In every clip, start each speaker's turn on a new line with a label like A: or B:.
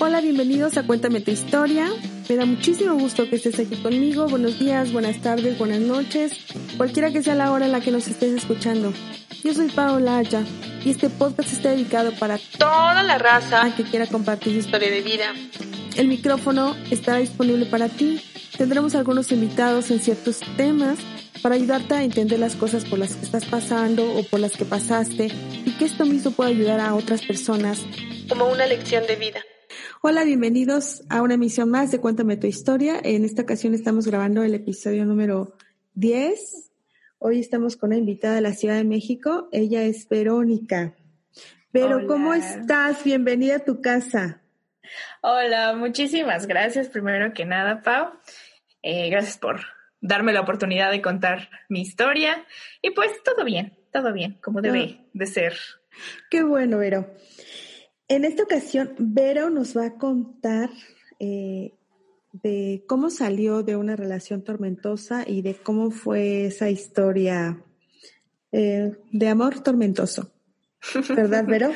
A: Hola, bienvenidos a Cuéntame tu historia. Me da muchísimo gusto que estés aquí conmigo. Buenos días, buenas tardes, buenas noches, cualquiera que sea la hora en la que nos estés escuchando. Yo soy Paola Aya y este podcast está dedicado para toda la raza que quiera compartir su historia de vida. El micrófono estará disponible para ti. Tendremos algunos invitados en ciertos temas para ayudarte a entender las cosas por las que estás pasando o por las que pasaste y que esto mismo pueda ayudar a otras personas como una lección de vida. Hola, bienvenidos a una emisión más de Cuéntame tu historia. En esta ocasión estamos grabando el episodio número 10. Hoy estamos con una invitada de la Ciudad de México. Ella es Verónica. Pero, ¿cómo estás? Bienvenida a tu casa.
B: Hola, muchísimas gracias primero que nada, Pau. Eh, gracias por darme la oportunidad de contar mi historia. Y pues todo bien, todo bien, como debe de ser.
A: Qué bueno, Vero. En esta ocasión, Vero nos va a contar eh, de cómo salió de una relación tormentosa y de cómo fue esa historia eh, de amor tormentoso. ¿Verdad, Vero?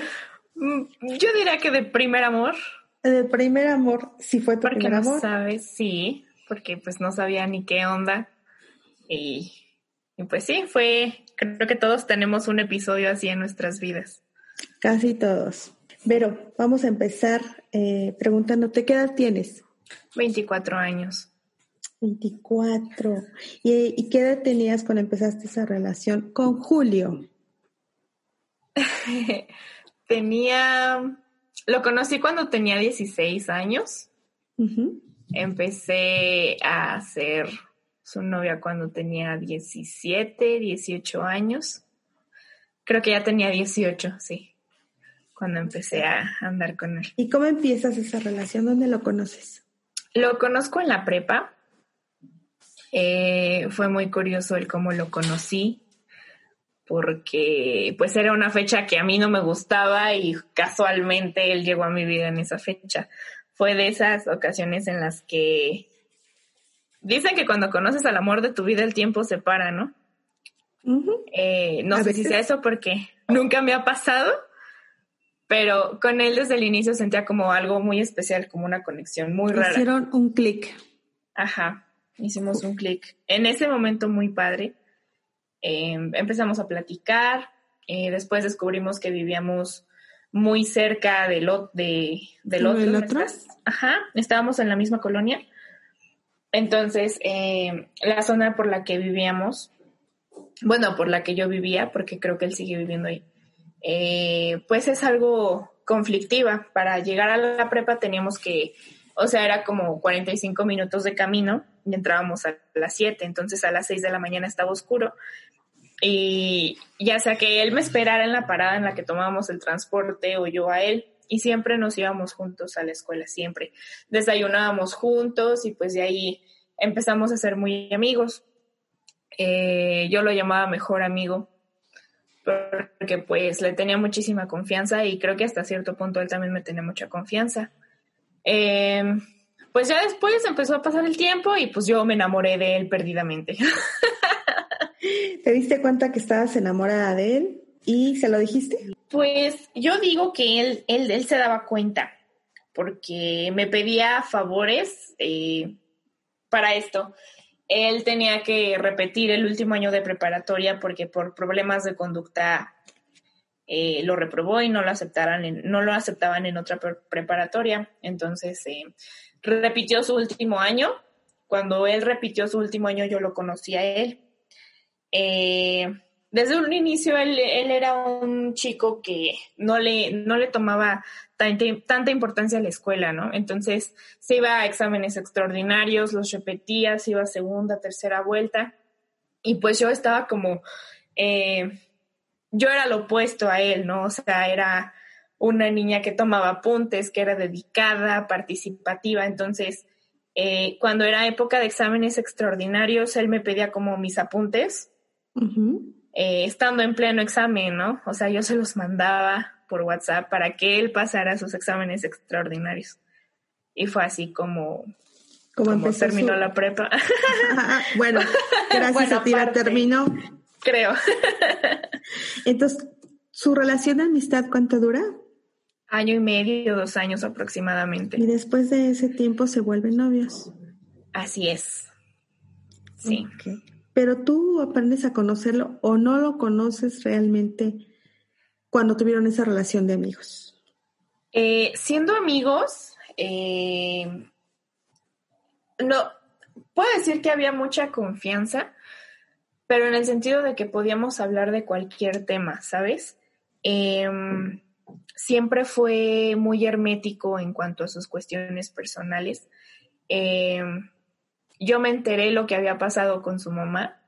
B: Yo diría que de primer amor.
A: De primer amor, sí fue tu primer amor.
B: sabes, sí, porque pues no sabía ni qué onda. Y, y pues sí, fue, creo que todos tenemos un episodio así en nuestras vidas.
A: Casi todos. Vero, vamos a empezar eh, preguntándote, ¿qué edad tienes?
B: 24 años.
A: 24. ¿Y, ¿Y, qué edad tenías cuando empezaste esa relación con Julio?
B: tenía, lo conocí cuando tenía 16 años. Empecé a ser su novia cuando tenía 17, 18 años. Creo que ya tenía 18, sí cuando empecé a andar con él.
A: ¿Y cómo empiezas esa relación? ¿Dónde lo conoces?
B: Lo conozco en la prepa. Eh, fue muy curioso el cómo lo conocí, porque pues era una fecha que a mí no me gustaba y casualmente él llegó a mi vida en esa fecha. Fue de esas ocasiones en las que dicen que cuando conoces al amor de tu vida el tiempo se para, ¿no? Eh, no sé si sea eso porque nunca me ha pasado, pero con él desde el inicio sentía como algo muy especial, como una conexión muy rara.
A: Hicieron un clic.
B: Ajá, hicimos un clic. En ese momento muy padre, em, empezamos a platicar, eh, después descubrimos que vivíamos muy cerca del, de, del otro. Ajá, estábamos en la misma colonia. Entonces, em, la zona por la que vivíamos, bueno, por la que yo vivía, porque creo que él sigue viviendo ahí, eh, pues es algo conflictiva. Para llegar a la prepa teníamos que, o sea, era como 45 minutos de camino y entrábamos a las 7, entonces a las 6 de la mañana estaba oscuro. Y ya sea que él me esperara en la parada en la que tomábamos el transporte o yo a él, y siempre nos íbamos juntos a la escuela, siempre. Desayunábamos juntos y pues de ahí empezamos a ser muy amigos. Eh, yo lo llamaba mejor amigo porque pues le tenía muchísima confianza y creo que hasta cierto punto él también me tenía mucha confianza. Em, pues ya después empezó a pasar el tiempo y pues yo me enamoré de él perdidamente.
A: ¿Te diste cuenta que estabas enamorada de él y se lo dijiste?
B: Pues yo digo que él, él, él se daba cuenta porque me pedía favores eh, para esto él tenía que repetir el último año de preparatoria porque por problemas de conducta eh, lo reprobó y no lo, aceptaran no lo aceptaban en otra preparatoria. Entonces, eh, repitió su último año. Cuando él repitió su último año, yo lo conocí a él. Eh, desde un inicio, él, él, era un chico que no le, no le tomaba tanta, importancia a la escuela, ¿no? Entonces se iba a exámenes extraordinarios, los repetía, se iba a segunda, tercera vuelta. Y pues yo estaba como, eh, yo era lo opuesto a él, ¿no? O sea, era una niña que tomaba apuntes, que era dedicada, participativa. Entonces, eh, cuando era época de exámenes extraordinarios, él me pedía como mis apuntes, eh, estando en pleno examen, ¿no? O sea, yo se los mandaba por WhatsApp para que él pasara sus exámenes extraordinarios. Y fue así como, como, terminó la prepa.
A: bueno, gracias a ti la terminó.
B: Creo.
A: Entonces, ¿su relación de amistad cuánto dura?
B: Año y medio, dos años aproximadamente.
A: Y después de ese tiempo se vuelven novios.
B: Así es. Sí.
A: Pero tú aprendes a conocerlo o no lo conoces realmente cuando tuvieron esa relación de amigos.
B: Eh, siendo amigos, eh, no, puedo decir que había mucha confianza, pero en el sentido de que podíamos hablar de cualquier tema, ¿sabes? Eh, siempre fue muy hermético en cuanto a sus cuestiones personales. Eh, yo me enteré lo que había pasado con su mamá,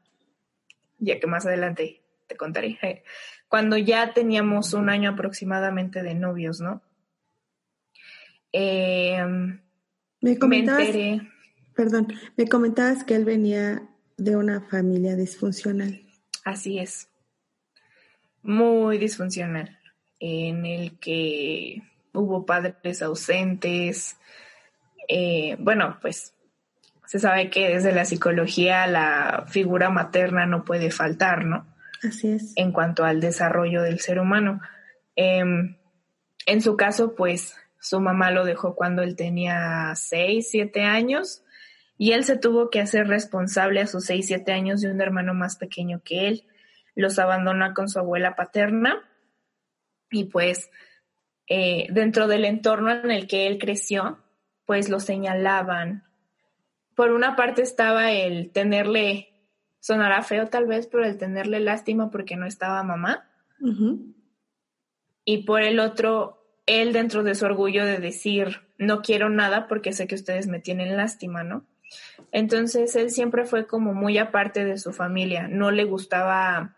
B: ya que más adelante te contaré, cuando ya teníamos un año aproximadamente de novios, ¿no?
A: Eh, me comentabas, perdón, me comentabas que él venía de una familia disfuncional.
B: Así es, muy disfuncional en el que hubo padres ausentes. Eh, bueno, pues se sabe que desde la psicología la figura materna no puede faltar, ¿no?
A: Así es.
B: En cuanto al desarrollo del ser humano. Em, en su caso, pues su mamá lo dejó cuando él tenía 6, 7 años y él se tuvo que hacer responsable a sus 6, 7 años de un hermano más pequeño que él. Los abandona con su abuela paterna y pues eh, dentro del entorno en el que él creció, pues lo señalaban. Por una parte estaba el tenerle, sonará feo tal vez, pero el tenerle lástima porque no estaba mamá. Y por el otro, él dentro de su orgullo de decir, no quiero nada porque sé que ustedes me tienen lástima, ¿no? Entonces él siempre fue como muy aparte de su familia, no le gustaba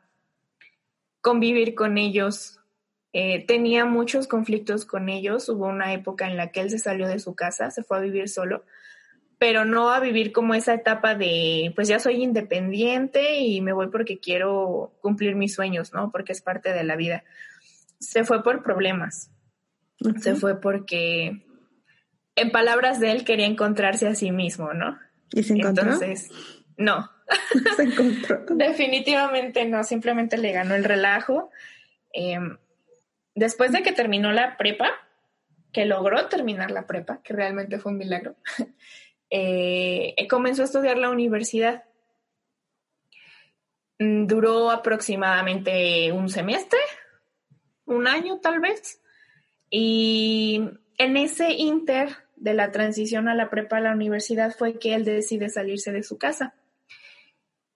B: convivir con ellos, eh, tenía muchos conflictos con ellos. Hubo una época en la que él se salió de su casa, se fue a vivir solo, pero no a vivir como esa etapa de, pues ya soy independiente y me voy porque quiero cumplir mis sueños, ¿no? Porque es parte de la vida. Se fue por problemas. Se fue porque, en palabras de él, quería encontrarse a sí mismo, ¿no?
A: ¿Y se encontró?
B: Entonces, no.
A: se encontró.
B: Definitivamente no, simplemente le ganó el relajo. Em, después de que terminó la prepa, que logró terminar la prepa, que realmente fue un milagro, eh, comenzó a estudiar la universidad. Mm, duró aproximadamente un semestre, un año tal vez, y en ese inter de la transición a la prepa a la universidad fue que él decide salirse de su casa.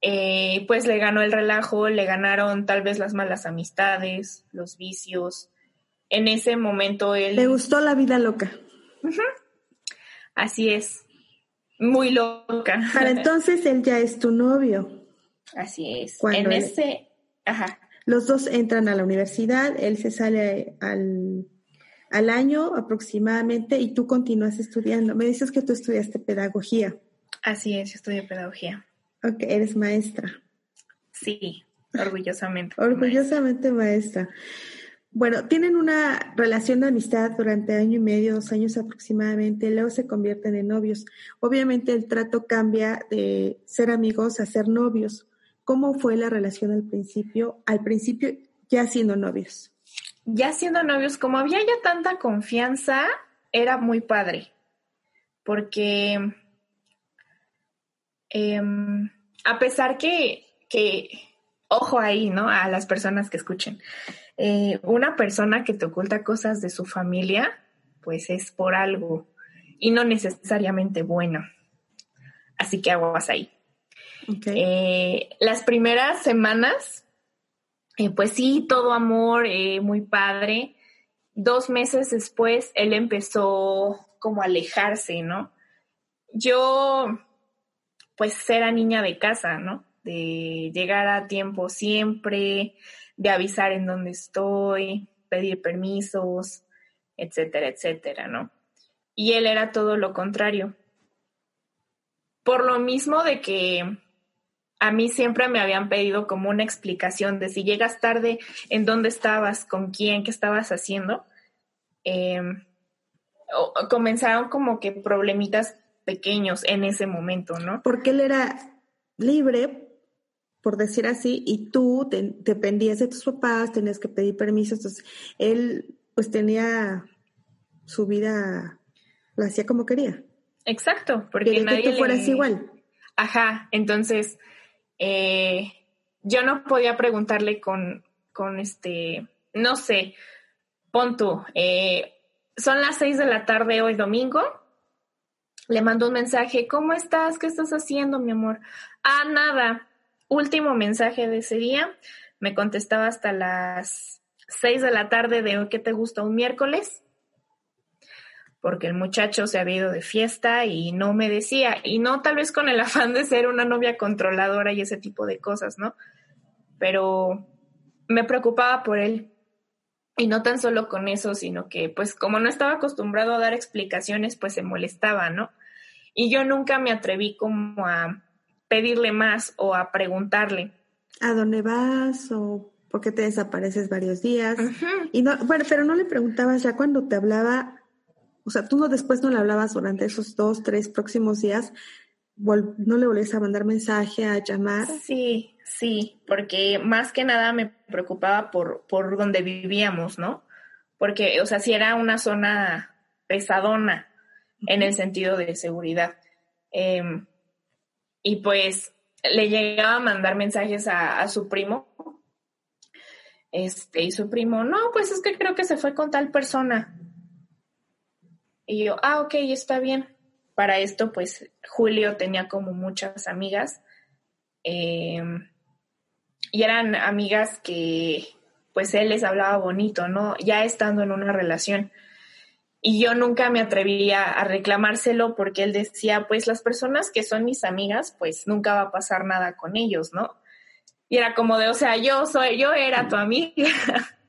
B: Eh, pues le ganó el relajo, le ganaron tal vez las malas amistades, los vicios. En ese momento él...
A: Le gustó la vida loca.
B: Así es, muy loca.
A: Para entonces él ya es tu novio.
B: Así es. en ese... Ajá.
A: Los dos entran a la universidad, él se sale al, al año aproximadamente y tú continúas estudiando. Me dices que tú estudiaste pedagogía.
B: Así es, yo estudio pedagogía.
A: Ok, eres maestra.
B: Sí, orgullosamente.
A: orgullosamente maestra. Bueno, tienen una relación de amistad durante año y medio, dos años aproximadamente, luego se convierten en novios. Obviamente el trato cambia de ser amigos a ser novios. ¿Cómo fue la relación al principio? Al principio ya siendo novios.
B: Ya siendo novios, como había ya tanta confianza, era muy padre, porque Em, a pesar que, que, ojo ahí, ¿no? A las personas que escuchen. Eh, una persona que te oculta cosas de su familia, pues es por algo y no necesariamente bueno. Así que aguas ahí. Eh, las primeras semanas, eh, pues sí, todo amor, muy padre. Dos meses después, él empezó como a alejarse, ¿no? Yo pues era niña de casa, ¿no? De llegar a tiempo siempre, de avisar en dónde estoy, pedir permisos. etcétera, etcétera, ¿no? Y él era todo lo contrario. Por lo mismo de que a mí siempre me habían pedido como una explicación de si llegas tarde, en dónde estabas, con quién, qué estabas haciendo. Em, comenzaron como que problemitas pequeños en ese momento, ¿no?
A: Porque él era libre, por decir así, y tú te, dependías de tus papás, tenías que pedir permiso, entonces él pues tenía su vida, la hacía como quería.
B: Exacto, porque nadie
A: que tú fueras igual.
B: Ajá, entonces eh, yo no podía preguntarle con, con este, no sé, pon tú, eh, son las seis de la tarde hoy domingo, le mando un mensaje, ¿cómo estás? ¿Qué estás haciendo, mi amor? Ah, nada, último mensaje de ese día, me contestaba hasta las seis de la tarde de hoy, ¿qué te gusta? Un miércoles porque el muchacho se había ido de fiesta y no me decía, y no tal vez con el afán de ser una novia controladora y ese tipo de cosas, ¿no? Pero me preocupaba por él. Y no tan solo con eso, sino que pues como no estaba acostumbrado a dar explicaciones, pues se molestaba, ¿no? Y yo nunca me atreví como a pedirle más o a preguntarle.
A: ¿A dónde vas? ¿O por qué te desapareces varios días? Y no, bueno, pero no le preguntabas ya cuando te hablaba, o sea, tú no después no le hablabas durante esos dos, tres próximos días, no le volvías a mandar mensaje, a llamar.
B: Sí, sí, porque más que nada me preocupaba por, por donde vivíamos, ¿no? Porque, o sea, si era una zona pesadona en el sentido de seguridad. Em, y pues le llegaba a mandar mensajes a, su primo. Este, y su primo, no, pues es que creo que se fue con tal persona. Y yo, ah, ok, está bien. Para esto, pues Julio tenía como muchas amigas. Em, y eran amigas que, pues él les hablaba bonito, ¿no? Ya estando en una relación. Y yo nunca me atrevía a reclamárselo porque él decía, pues las personas que son mis amigas, pues nunca va a pasar nada con ellos, ¿no? Y era como de, o sea, yo soy, yo era tu amiga.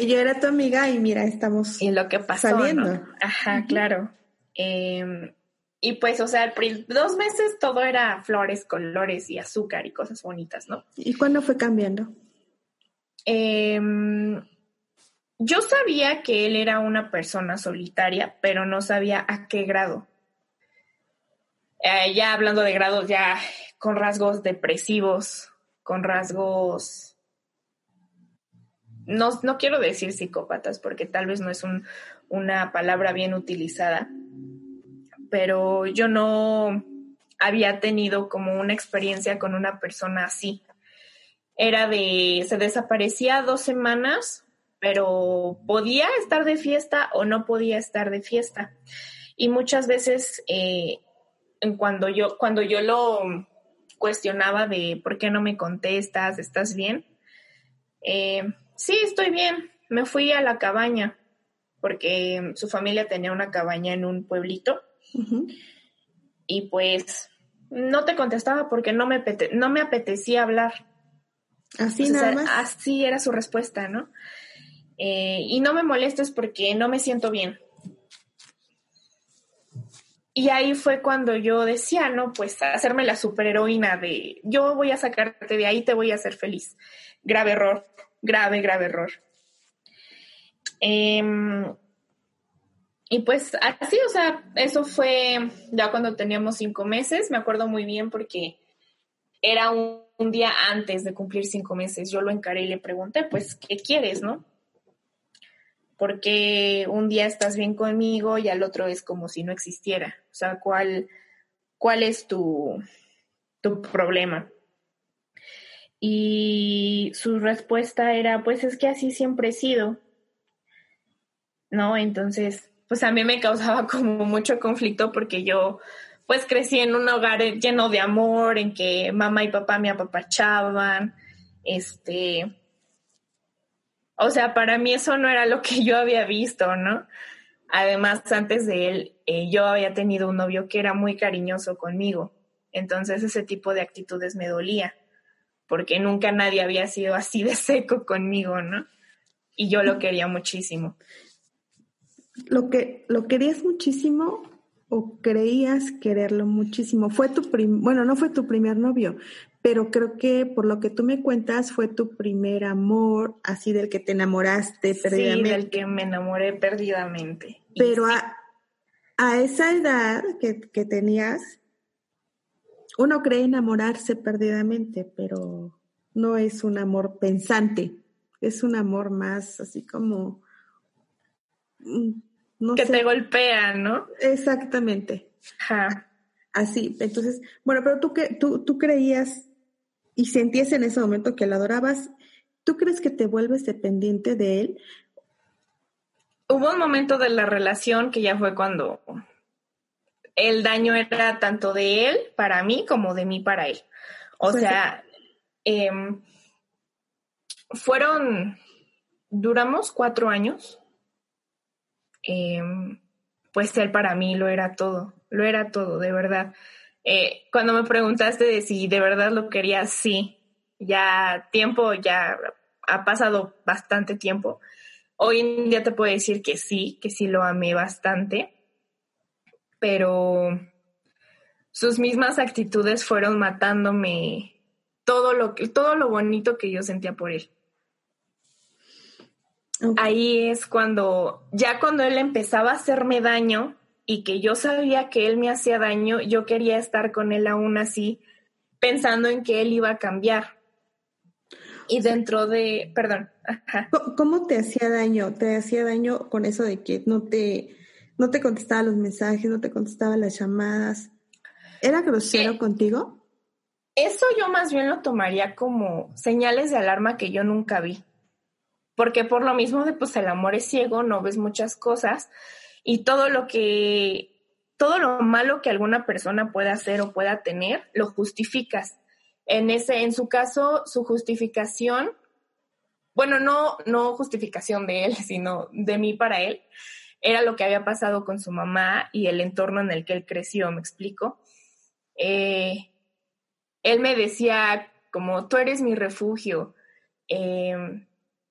A: Yo era tu amiga y mira, estamos
B: y lo que pasó, saliendo. Ajá, claro. Em, y pues, o sea, dos meses todo era flores, colores y azúcar y cosas bonitas, ¿no?
A: ¿Y cuándo fue cambiando?
B: Em, yo sabía que él era una persona solitaria, pero no sabía a qué grado. Eh, ya hablando de grados, ya con rasgos depresivos, con rasgos no, no quiero decir psicópatas porque tal vez no es una palabra bien utilizada, pero yo no había tenido como una experiencia con una persona así. Era de, se desaparecía dos semanas, pero podía estar de fiesta o no podía estar de fiesta. Y muchas veces, eh, cuando, yo, cuando yo lo cuestionaba de por qué no me contestas, ¿estás bien? Eh, sí, estoy bien. Me fui a la cabaña porque su familia tenía una cabaña en un pueblito. Y pues no te contestaba porque no me, no me apetecía hablar.
A: Así nada más.
B: Así era su respuesta, ¿no? Eh, y no me molestes porque no me siento bien. Y ahí fue cuando yo decía, no, pues hacerme la superheroína de yo voy a sacarte de ahí, te voy a hacer feliz. Grave error grave, grave error. Em, y pues así, o sea, eso fue ya cuando teníamos cinco meses, me acuerdo muy bien porque era un, día antes de cumplir cinco meses, yo lo encaré y le pregunté, pues, ¿qué quieres, no? Porque un día estás bien conmigo y al otro es como si no existiera. O sea, ¿cuál, cuál es tu, tu problema? Y su respuesta era, pues es que así siempre he sido. ¿No? Entonces, pues a mí me causaba como mucho conflicto porque yo pues crecí en un hogar lleno de amor, en que mamá y papá me apapachaban, este, o sea, para mí eso no era lo que yo había visto, ¿no? Además, antes de él, eh, yo había tenido un novio que era muy cariñoso conmigo, entonces ese tipo de actitudes me dolía porque nunca nadie había sido así de seco conmigo, ¿no? Y yo lo quería muchísimo.
A: lo que lo querías muchísimo o creías quererlo muchísimo. Fue tu prim bueno, no fue tu primer novio, pero creo que por lo que tú me cuentas fue tu primer amor, así del que te enamoraste perdidamente.
B: Sí, del que me enamoré perdidamente.
A: Pero a, a, esa edad que, que tenías, uno cree enamorarse perdidamente, pero no es un amor pensante, es un amor más así como...
B: Mm, no que te golpea, ¿no?
A: Exactamente. Ajá. Así, entonces, bueno, pero tú, que, tú, tú creías y sentías en ese momento que lo adorabas, ¿tú crees que te vuelves dependiente de él?
B: Hubo un momento de la relación que ya fue cuando el daño era tanto de él para mí como de mí para él. O pues sea, em, fueron, duramos cuatro años. Em, pues él para mí lo era todo, lo era todo, de verdad. Eh, cuando me preguntaste de si de verdad lo quería, sí, ya tiempo, ya ha pasado bastante tiempo. Hoy en día te puedo decir que sí, que sí lo amé bastante, pero sus mismas actitudes fueron matándome todo lo, todo lo bonito que yo sentía por él. Ahí es cuando, ya cuando él empezaba a hacerme daño, y que yo sabía que él me hacía daño, yo quería estar con él aún así, pensando en que él iba a cambiar. Y dentro de, perdón.
A: ¿Cómo te hacía daño? ¿Te hacía daño con eso de que no te, no te contestaba los mensajes, no te contestaba las llamadas? ¿Era grosero contigo?
B: Eso yo más bien lo tomaría como señales de alarma que yo nunca vi. Porque por lo mismo de pues el amor es ciego, no ves muchas cosas, y todo lo que, todo lo malo que alguna persona pueda hacer o pueda tener, lo justificas. En ese, en su caso, su justificación, bueno, no, no justificación de él, sino de mí para él, era lo que había pasado con su mamá y el entorno en el que él creció, me explico. Eh, él me decía como, tú eres mi refugio. Eh,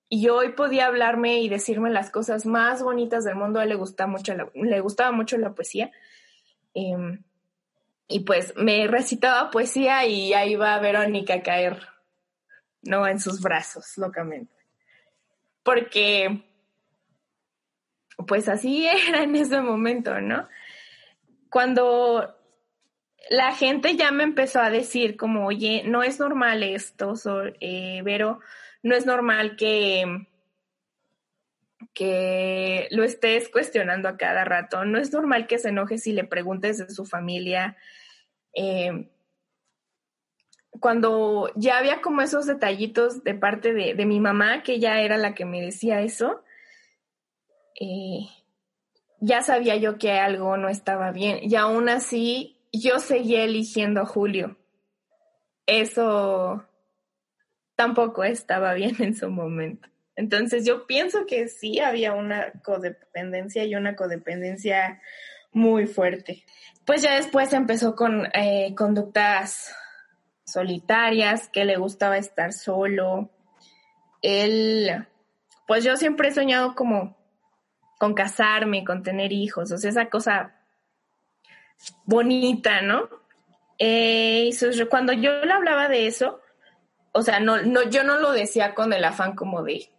B: y hoy podía hablarme y decirme las cosas más bonitas del mundo. A él le, gusta mucho le gustaba mucho la poesía. Em, y pues me recitaba poesía y ahí va Verónica a caer, ¿no? En sus brazos, locamente. Porque, pues así era en ese momento, ¿no? Cuando la gente ya me empezó a decir como, oye, no es normal esto, eh, Vero, no es normal que, que lo estés cuestionando a cada rato, no es normal que se enoje si le preguntes de su familia. Eh, cuando ya había como esos detallitos de parte de, mi mamá, que ya era la que me decía eso, eh, ya sabía yo que algo no estaba bien. Y aún así, yo seguía eligiendo a Julio. Eso tampoco estaba bien en su momento. Entonces yo pienso que sí había una codependencia y una codependencia muy fuerte. Pues ya después empezó con eh, conductas solitarias, que le gustaba estar solo. Él, pues yo siempre he soñado como con casarme, con tener hijos, o sea, esa cosa bonita, ¿no? Eh, cuando yo le hablaba de eso, o sea, no, no, yo no lo decía con el afán como de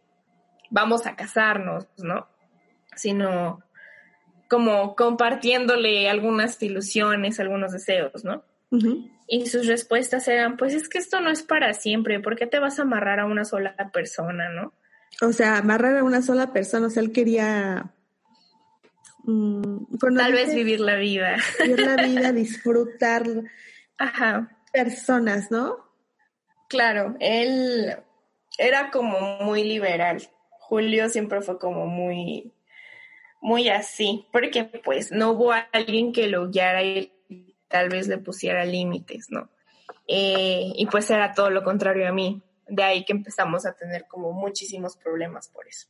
B: vamos a casarnos, ¿no? Sino como compartiéndole algunas ilusiones, algunos deseos, ¿no? Y sus respuestas eran, pues es que esto no es para siempre, ¿por qué te vas a amarrar a una sola persona, no?
A: O sea, amarrar a una sola persona, o sea, él quería...
B: Mm, Tal vez vivir la vida.
A: Vivir la vida, disfrutar Ajá. personas, ¿no?
B: Claro, él era como muy liberal. Julio siempre fue como muy, muy así, porque pues no hubo alguien que lo guiara y tal vez le pusiera límites, ¿no? Eh, y pues era todo lo contrario a mí. De ahí que empezamos a tener como muchísimos problemas por eso.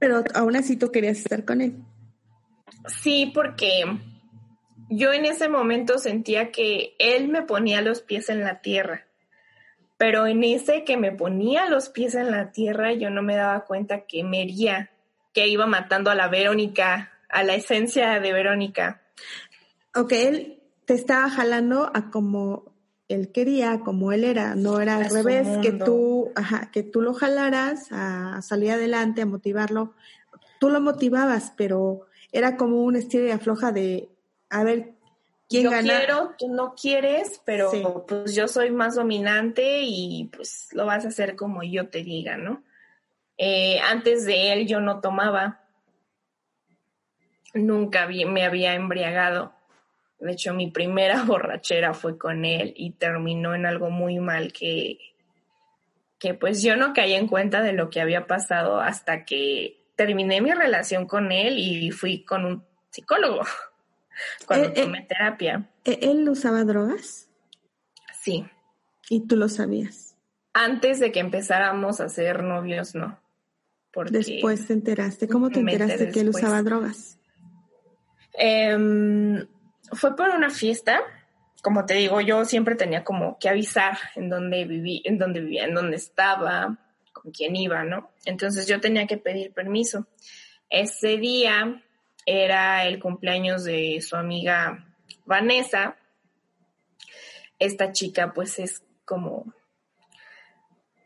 A: Pero aún así tú querías estar con él.
B: Sí, porque yo en ese momento sentía que él me ponía los pies en la tierra pero en ese que me ponía los pies en la tierra, yo no me daba cuenta que me hería, que iba matando a la Verónica a la esencia de Verónica.
A: Ok, él te estaba jalando a como él quería, como él era, no era al revés, que tú, ajá, que tú lo jalaras a salir adelante, a motivarlo. Tú lo motivabas, pero era como un estilo de afloja de, a ver, ¿quién
B: yo
A: gana?
B: quiero, tú no quieres, pero
A: Sí.
B: pues yo soy más dominante y pues lo vas a hacer como yo te diga, ¿no? Eh, antes de él yo no tomaba, nunca me había embriagado. De hecho, mi primera borrachera fue con él y terminó en algo muy mal que, que pues yo no caí en cuenta de lo que había pasado hasta que terminé mi relación con él y fui con un psicólogo cuando
A: Eh, eh.
B: tomé terapia.
A: ¿E- ¿Él usaba drogas?
B: Sí,
A: Y tú lo sabías.
B: antes de que empezáramos a ser novios, no. Porque,
A: Después te enteraste. ¿Cómo te enteraste
B: enteré
A: que él
B: después.
A: usaba drogas?
B: Em, fue por una fiesta. Como te digo, yo siempre tenía como que avisar en dónde viví, en dónde vivía, en dónde estaba, con quién iba, ¿no? Entonces yo tenía que pedir permiso. Ese día era el cumpleaños de su amiga Vanessa. Esta chica, pues, es como.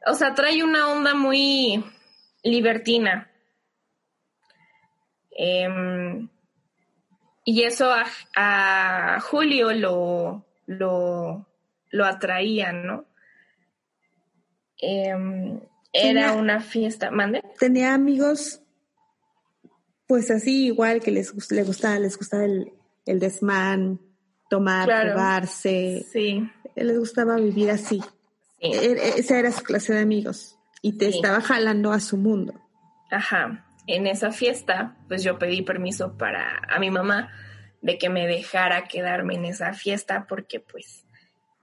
B: O sea, trae una onda muy libertina. Em, y eso a, a Julio lo, lo, lo atraía, ¿no? Em, era una fiesta. ¿Mande?
A: Tenía amigos, pues así, igual que les, gust- le gustaba, les gustaba el, el desmán, tomar,
B: Claro.
A: jugarse.
B: Sí.
A: Les gustaba vivir así.
B: sí.
A: E- Esa era su clase de amigos. Y te
B: Sí.
A: estaba jalando a su mundo.
B: Ajá. En esa fiesta, pues yo pedí permiso para a mi mamá de que me dejara quedarme en esa fiesta porque pues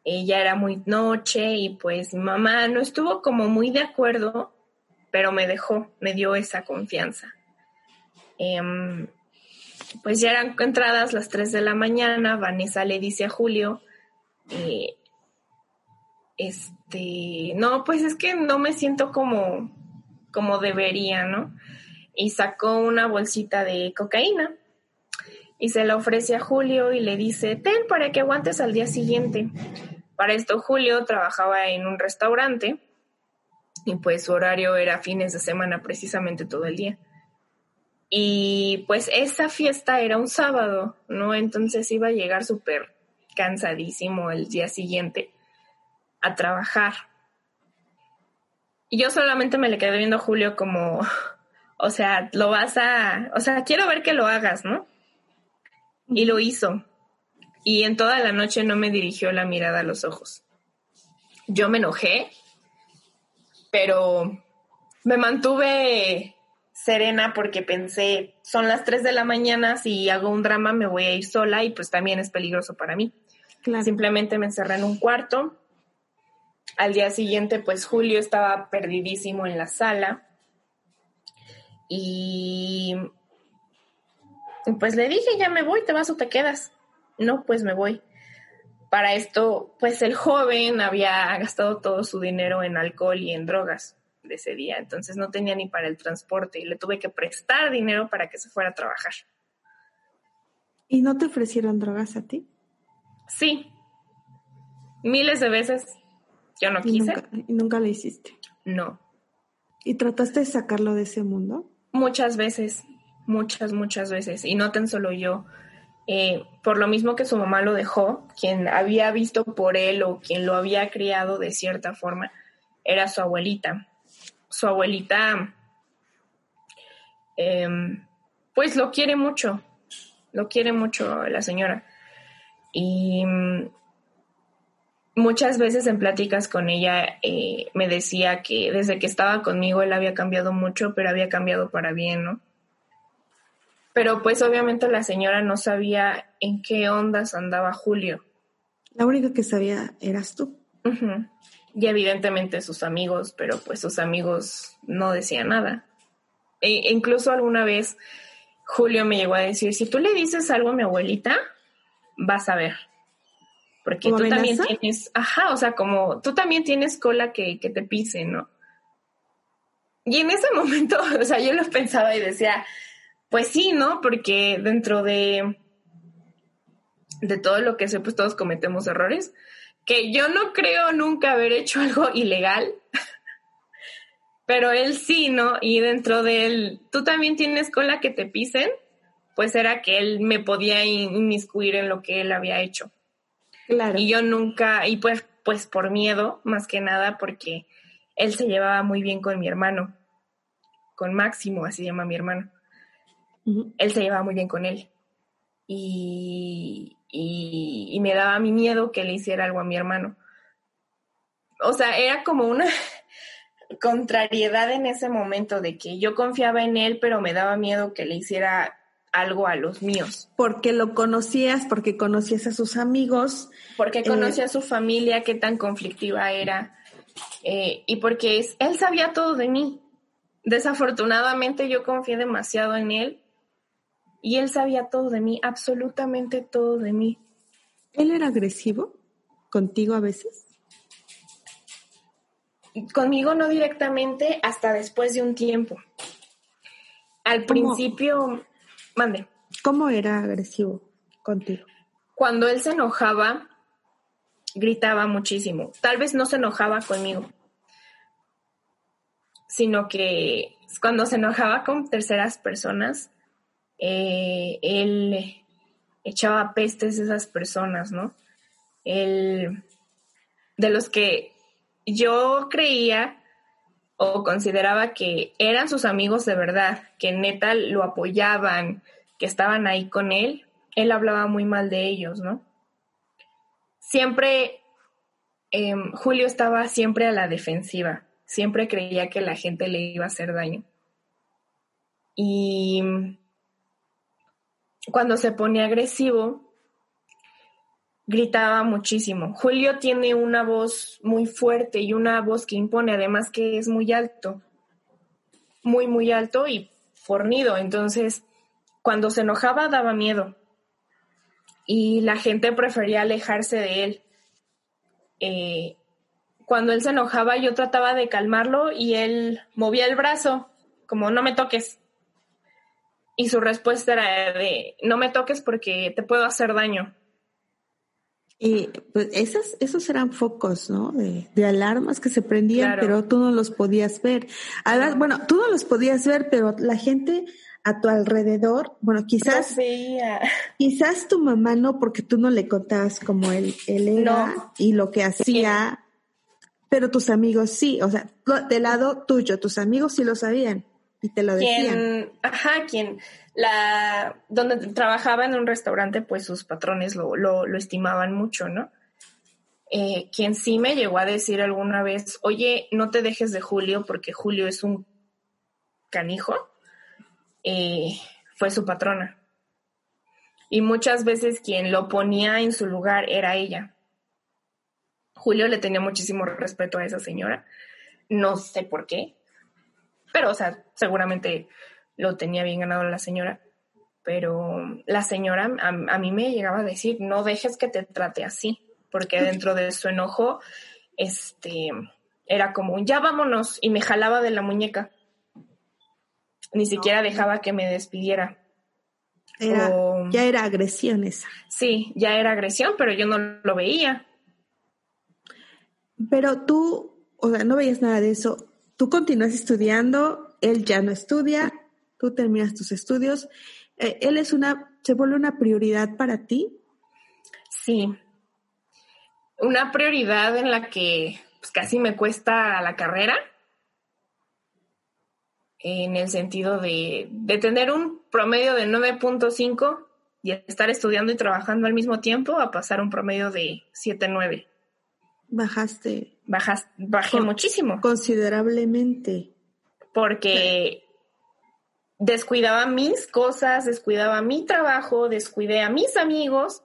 B: ella era muy noche y pues mi mamá no estuvo como muy de acuerdo, pero me dejó, me dio esa confianza. Em, pues ya eran entradas las 3 de la mañana, Vanessa le dice a Julio, este, no, pues es que no me siento como, como debería, ¿no? Y sacó una bolsita de cocaína y se la ofrece a Julio y le dice, ten para que aguantes al día siguiente. Para esto Julio trabajaba en un restaurante y pues su horario era fines de semana precisamente todo el día. Y pues esa fiesta era un sábado, ¿no? Entonces iba a llegar súper cansadísimo el día siguiente a trabajar. Y yo solamente me le quedé viendo a Julio como, o sea, lo vas a, o sea, quiero ver que lo hagas, ¿no? Y lo hizo. Y en toda la noche no me dirigió la mirada a los ojos. Yo me enojé, pero me mantuve serena porque pensé, son las 3 de la mañana, si hago un drama me voy a ir sola y pues también es peligroso para mí.
A: Claro.
B: Simplemente me encerré en un cuarto. Al día siguiente, pues Julio estaba perdidísimo en la sala. Y pues le dije, ya me voy, te vas o te quedas. No, pues me voy. Para esto, pues el joven había gastado todo su dinero en alcohol y en drogas de ese día, entonces no tenía ni para el transporte y le tuve que prestar dinero para que se fuera a trabajar.
A: ¿Y no te ofrecieron drogas a ti?
B: Sí, miles de veces. Yo no
A: Y
B: quise.
A: nunca, y nunca lo hiciste.
B: No.
A: ¿Y trataste de sacarlo de ese mundo?
B: Muchas veces, muchas, muchas veces. Y no tan solo yo. Eh, por lo mismo que su mamá lo dejó, quien había visto por él o quien lo había criado de cierta forma, era su abuelita. Su abuelita, em, pues lo quiere mucho, lo quiere mucho la señora. Y mm, muchas veces en pláticas con ella eh, me decía que desde que estaba conmigo él había cambiado mucho, pero había cambiado para bien, ¿no? Pero pues obviamente la señora no sabía en qué ondas andaba Julio.
A: La única que sabía eras tú.
B: Y evidentemente sus amigos, pero pues sus amigos no decían nada. E incluso alguna vez Julio me llegó a decir, si tú le dices algo a mi abuelita, vas a ver. Porque
A: ¿Como
B: tú también tienes, ajá, o sea, como tú también tienes cola que, que te pise, ¿no? Y en ese momento, o sea, yo lo pensaba y decía, Pues sí, ¿no? Porque dentro de, de todo lo que sé, pues todos cometemos errores, que yo no creo nunca haber hecho algo ilegal, pero él sí, ¿no? Y dentro de él, tú también tienes cola que te pisen, pues era que él me podía inmiscuir en lo que él había hecho. Claro. Y yo nunca, y pues, pues por miedo, más que nada, porque él se llevaba muy bien con mi hermano, con Máximo, así llama mi hermano. Él se llevaba muy bien con él. Y, y, y me daba mi miedo que le hiciera algo a mi hermano. O sea, era como una contrariedad en ese momento de que yo confiaba en él, pero me daba miedo que le hiciera algo a los míos.
A: Porque lo conocías, porque conocías a sus amigos.
B: Porque conocía eh, a su familia, qué tan conflictiva era. Eh, y porque él sabía todo de mí. Desafortunadamente yo confié demasiado en él y él sabía todo de mí, absolutamente todo de mí.
A: ¿Él era agresivo contigo a veces?
B: Conmigo no directamente, hasta después de un tiempo. Al principio, mande.
A: ¿Cómo era agresivo contigo?
B: Cuando él se enojaba, gritaba muchísimo. Tal vez no se enojaba conmigo, sino que cuando se enojaba con terceras personas, eh, él echaba pestes a esas personas, ¿no? Él, de los que yo creía o consideraba que eran sus amigos de verdad, que neta lo apoyaban, que estaban ahí con él, él hablaba muy mal de ellos, ¿no? Siempre, em, Julio estaba siempre a la defensiva, siempre creía que la gente le iba a hacer daño. Y cuando se pone agresivo, gritaba muchísimo. Julio tiene una voz muy fuerte y una voz que impone, además que es muy alto, muy, muy alto y fornido. Entonces, cuando se enojaba daba miedo y la gente prefería alejarse de él. Eh, cuando él se enojaba yo trataba de calmarlo y él movía el brazo, como no me toques. Y su respuesta era de, no me toques porque te puedo hacer daño.
A: Y pues esas, esos eran focos, ¿no? De, alarmas que se prendían, pero tú no los podías ver. Además, bueno, tú no los podías ver, pero la gente a tu alrededor, bueno, quizás, quizás tu mamá no, porque tú no le contabas como él, él era y lo que hacía, pero tus amigos sí, o sea, del lado tuyo, tus amigos sí lo sabían y te lo decían.
B: ajá, quien la, donde trabajaba en un restaurante, pues sus patrones lo, lo, estimaban mucho, ¿no? Eh, quien sí me llegó a decir alguna vez, oye, no te dejes de Julio porque Julio es un canijo, eh, fue su patrona. Y muchas veces quien lo ponía en su lugar era ella. Julio le tenía muchísimo respeto a esa señora. No sé por qué, pero, o sea, seguramente lo tenía bien ganado la señora, pero la señora a, mí me llegaba a decir, no dejes que te trate así, porque dentro de su enojo, este, era como, ya vámonos, y me jalaba de la muñeca. Ni siquiera dejaba que me despidiera.
A: ya era agresión esa.
B: Sí, ya era agresión, pero yo no lo veía.
A: Pero tú, o sea, no veías nada de eso. Tú continúas estudiando, él ya no estudia, tú terminas tus estudios, eh, él es una, se vuelve una prioridad para ti.
B: Sí, una prioridad en la que pues, casi me cuesta la carrera, en el sentido de, de tener un promedio de 9.5 y estar estudiando y trabajando al mismo tiempo a pasar un promedio de 7.9.
A: Bajaste.
B: Bajas, bajé muchísimo.
A: Considerablemente.
B: Porque descuidaba mis cosas, descuidaba mi trabajo, descuidé a mis amigos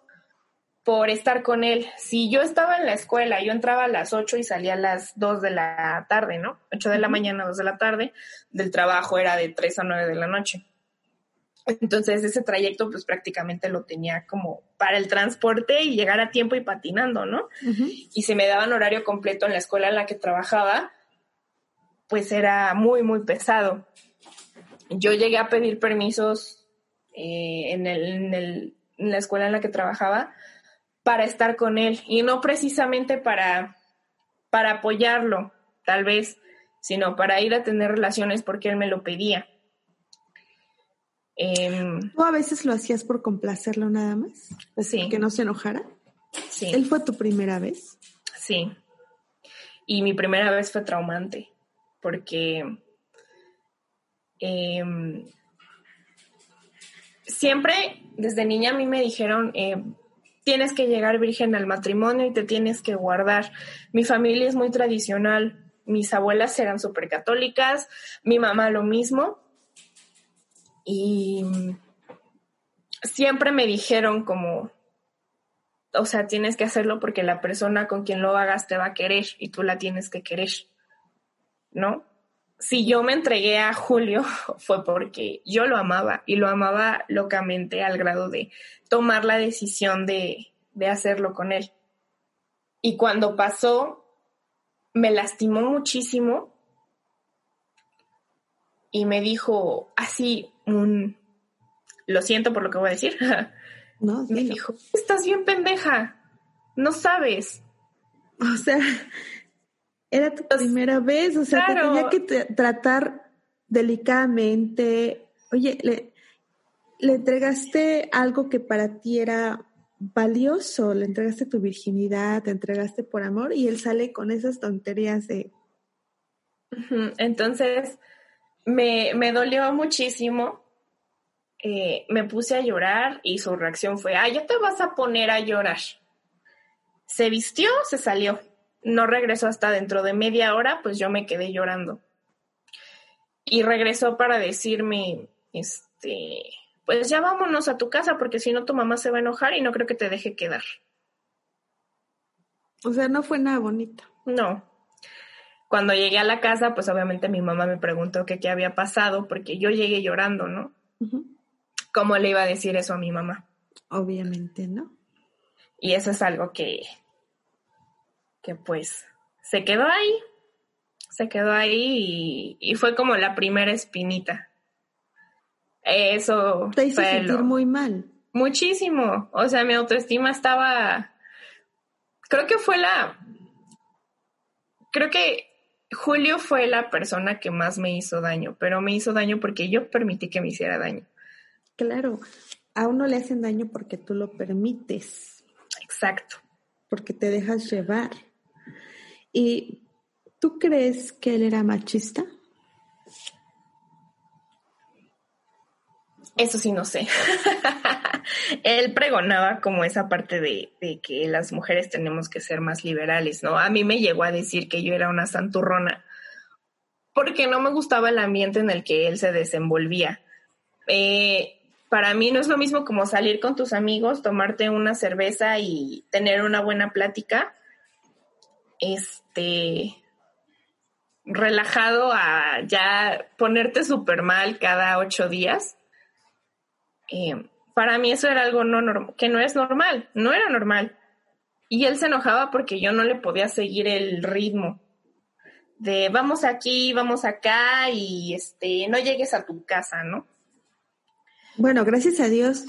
B: por estar con él. Si yo estaba en la escuela, yo entraba a las 8 y salía a las 2 de la tarde, ¿no? 8 de la mañana, 2 de la tarde, del trabajo era de 3 a 9 de la noche. Entonces ese trayecto pues prácticamente lo tenía como para el transporte y llegar a tiempo y patinando, ¿no? Y se me daban horario completo en la escuela en la que trabajaba, pues era muy, muy pesado. yo llegué a pedir permisos eh, en, en la escuela en la que trabajaba para estar con él y no precisamente para, para apoyarlo, tal vez, sino para ir a tener relaciones porque él me lo pedía.
A: Em, ¿Tú a veces lo hacías por complacerlo nada más?
B: Sí.
A: ¿Que no se enojara?
B: Sí.
A: ¿Él fue tu primera vez?
B: Sí. Y mi primera vez fue traumante, porque em, siempre desde niña a mí me dijeron, eh, tienes que llegar virgen al matrimonio y te tienes que guardar. Mi familia es muy tradicional, mis abuelas eran súper católicas, mi mamá lo mismo. Y siempre me dijeron como, o sea, tienes que hacerlo porque la persona con quien lo hagas te va a querer y tú la tienes que querer, ¿no? Si yo me entregué a Julio fue porque yo lo amaba y lo amaba locamente al grado de tomar la decisión de, de hacerlo con él. Y cuando pasó, me lastimó muchísimo y me dijo así un, lo siento por lo que voy a decir,
A: no,
B: me dijo, estás bien pendeja, no sabes.
A: O sea, era tu pues, primera vez, o sea, te tenía que tratar delicadamente. Oye, le, le entregaste algo que para ti era valioso, le entregaste tu virginidad, te entregaste por amor y él sale con esas tonterías de...
B: Entonces, me, me dolió muchísimo. Eh, me puse a llorar y su reacción fue, ah, ya te vas a poner a llorar. Se vistió, se salió. No regresó hasta dentro de media hora, pues yo me quedé llorando. Y regresó para decirme, este, pues ya vámonos a tu casa porque si no tu mamá se va a enojar y no creo que te deje quedar.
A: O sea, no fue nada bonito.
B: No, cuando llegué a la casa, pues obviamente mi mamá me preguntó qué había pasado, porque yo llegué llorando, ¿no? ¿Cómo le iba a decir eso a mi mamá?
A: Obviamente, ¿no?
B: Y eso es algo que, que pues se quedó ahí, se quedó ahí y, fue como la primera espinita. Eso.
A: Te hizo sentir muy mal.
B: Muchísimo. O sea, mi autoestima estaba. Creo que fue la. Creo que Julio fue la persona que más me hizo daño, pero me hizo daño porque yo permití que me hiciera daño.
A: Claro, a uno le hacen daño porque tú lo permites.
B: Exacto.
A: Porque te dejas llevar. ¿Y tú crees que él era machista?
B: Eso sí, no sé. Él pregonaba como esa parte de, que las mujeres tenemos que ser más liberales, ¿no? A mí me llegó a decir que yo era una santurrona porque no me gustaba el ambiente en el que él se desenvolvía. Eh, para mí no es lo mismo como salir con tus amigos, tomarte una cerveza y tener una buena plática. Este, relajado a ya ponerte súper mal cada ocho días eh, para mí eso era algo no que no es normal, no era normal. Y él se enojaba porque yo no le podía seguir el ritmo de vamos aquí, vamos acá y este no llegues a tu casa, ¿no?
A: Bueno, gracias a Dios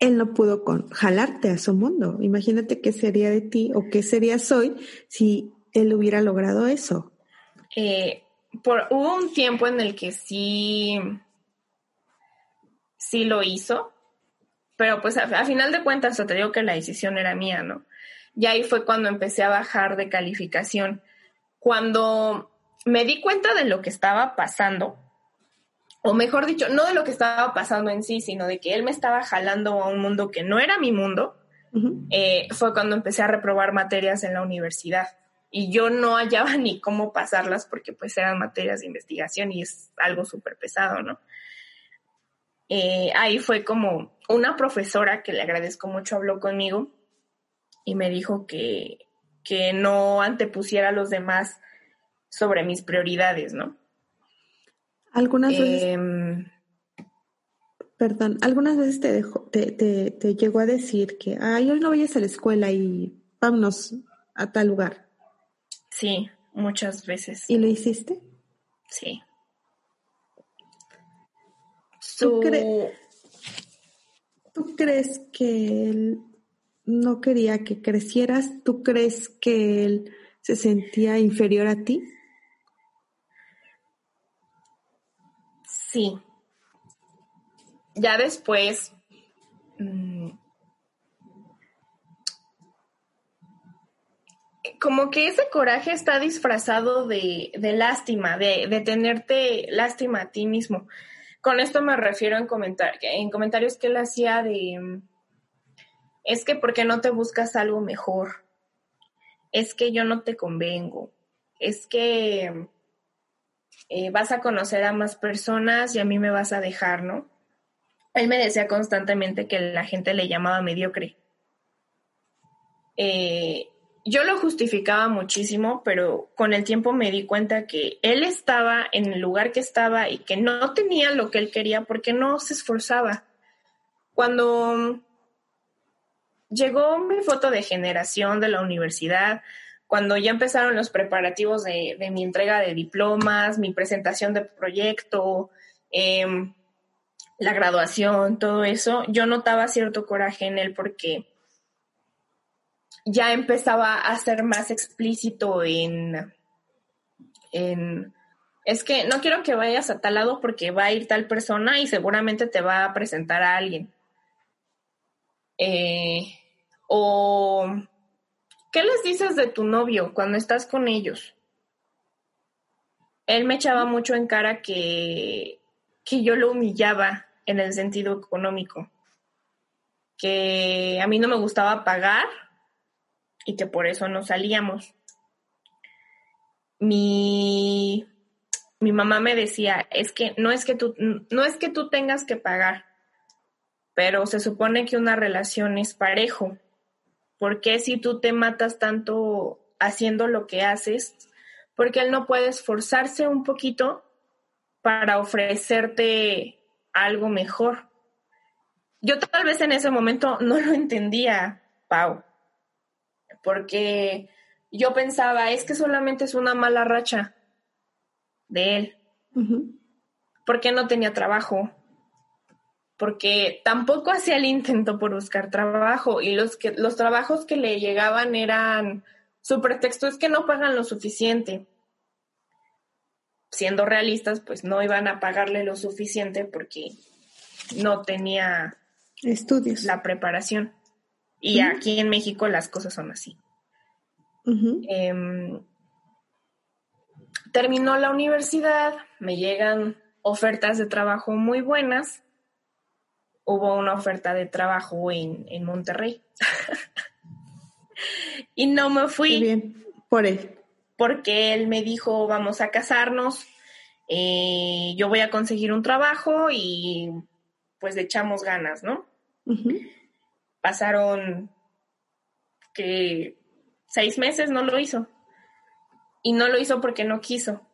A: él no pudo con, jalarte a su mundo. Imagínate qué sería de ti o qué serías hoy si él hubiera logrado eso.
B: Eh, por, hubo un tiempo en el que sí sí lo hizo, pero pues a, final de cuentas, te digo que la decisión era mía, ¿no? Y ahí fue cuando empecé a bajar de calificación. Cuando me di cuenta de lo que estaba pasando, o mejor dicho, no de lo que estaba pasando en sí, sino de que él me estaba jalando a un mundo que no era mi mundo, eh, fue cuando empecé a reprobar materias en la universidad. Y yo no hallaba ni cómo pasarlas porque pues eran materias de investigación y es algo súper pesado, ¿no? Eh, ahí fue como una profesora que le agradezco mucho habló conmigo y me dijo que, que no antepusiera a los demás sobre mis prioridades, ¿no?
A: Algunas veces, em, perdón, algunas veces te, dejó, te, te, te, llegó a decir que, ay, hoy no vayas a la escuela y vámonos a tal lugar.
B: Sí, muchas veces.
A: ¿Y lo hiciste?
B: Sí.
A: ¿Tú, ¿Tú crees que él no quería que crecieras? ¿Tú crees que él se sentía inferior a ti?
B: Sí. Ya después, mm, como que ese coraje está disfrazado de, lástima, de, de, tenerte lástima a ti mismo. Con esto me refiero en, comentar, en comentarios que él hacía de, es que ¿por qué no te buscas algo mejor? Es que yo no te convengo. Es que eh, vas a conocer a más personas y a mí me vas a dejar, ¿no? Él me decía constantemente que la gente le llamaba mediocre. Eh, yo lo justificaba muchísimo, pero con el tiempo me di cuenta que él estaba en el lugar que estaba y que no tenía lo que él quería porque no se esforzaba. Cuando llegó mi foto de generación de la universidad, cuando ya empezaron los preparativos de, mi entrega de diplomas, mi presentación de proyecto, em, la graduación, todo eso, yo notaba cierto coraje en él porque ya empezaba a ser más explícito en, en, es que no quiero que vayas a tal lado porque va a ir tal persona y seguramente te va a presentar a alguien. Eh, o, ¿qué les dices de tu novio cuando estás con ellos? Él me echaba mucho en cara que, que yo lo humillaba en el sentido económico, que a mí no me gustaba pagar y que por eso no salíamos. Mi, mi mamá me decía, es que no es que tú, no es que tú tengas que pagar, pero se supone que una relación es parejo. ¿Por qué si tú te matas tanto haciendo lo que haces? Porque él no puede esforzarse un poquito para ofrecerte algo mejor. Yo tal vez en ese momento no lo entendía, Pau porque yo pensaba, es que solamente es una mala racha de él, porque no tenía trabajo, porque tampoco hacía el intento por buscar trabajo y los, que, los trabajos que le llegaban eran, su pretexto es que no pagan lo suficiente. Siendo realistas, pues no iban a pagarle lo suficiente porque no tenía
A: estudios.
B: La preparación. Y aquí en México las cosas son así. Em, terminó la universidad, me llegan ofertas de trabajo muy buenas. Hubo una oferta de trabajo en, Monterrey. y no me fui.
A: bien, por él.
B: Porque él me dijo, vamos a casarnos, eh, yo voy a conseguir un trabajo y pues le echamos ganas, ¿no? Pasaron que seis meses no lo hizo. Y no lo hizo porque no quiso.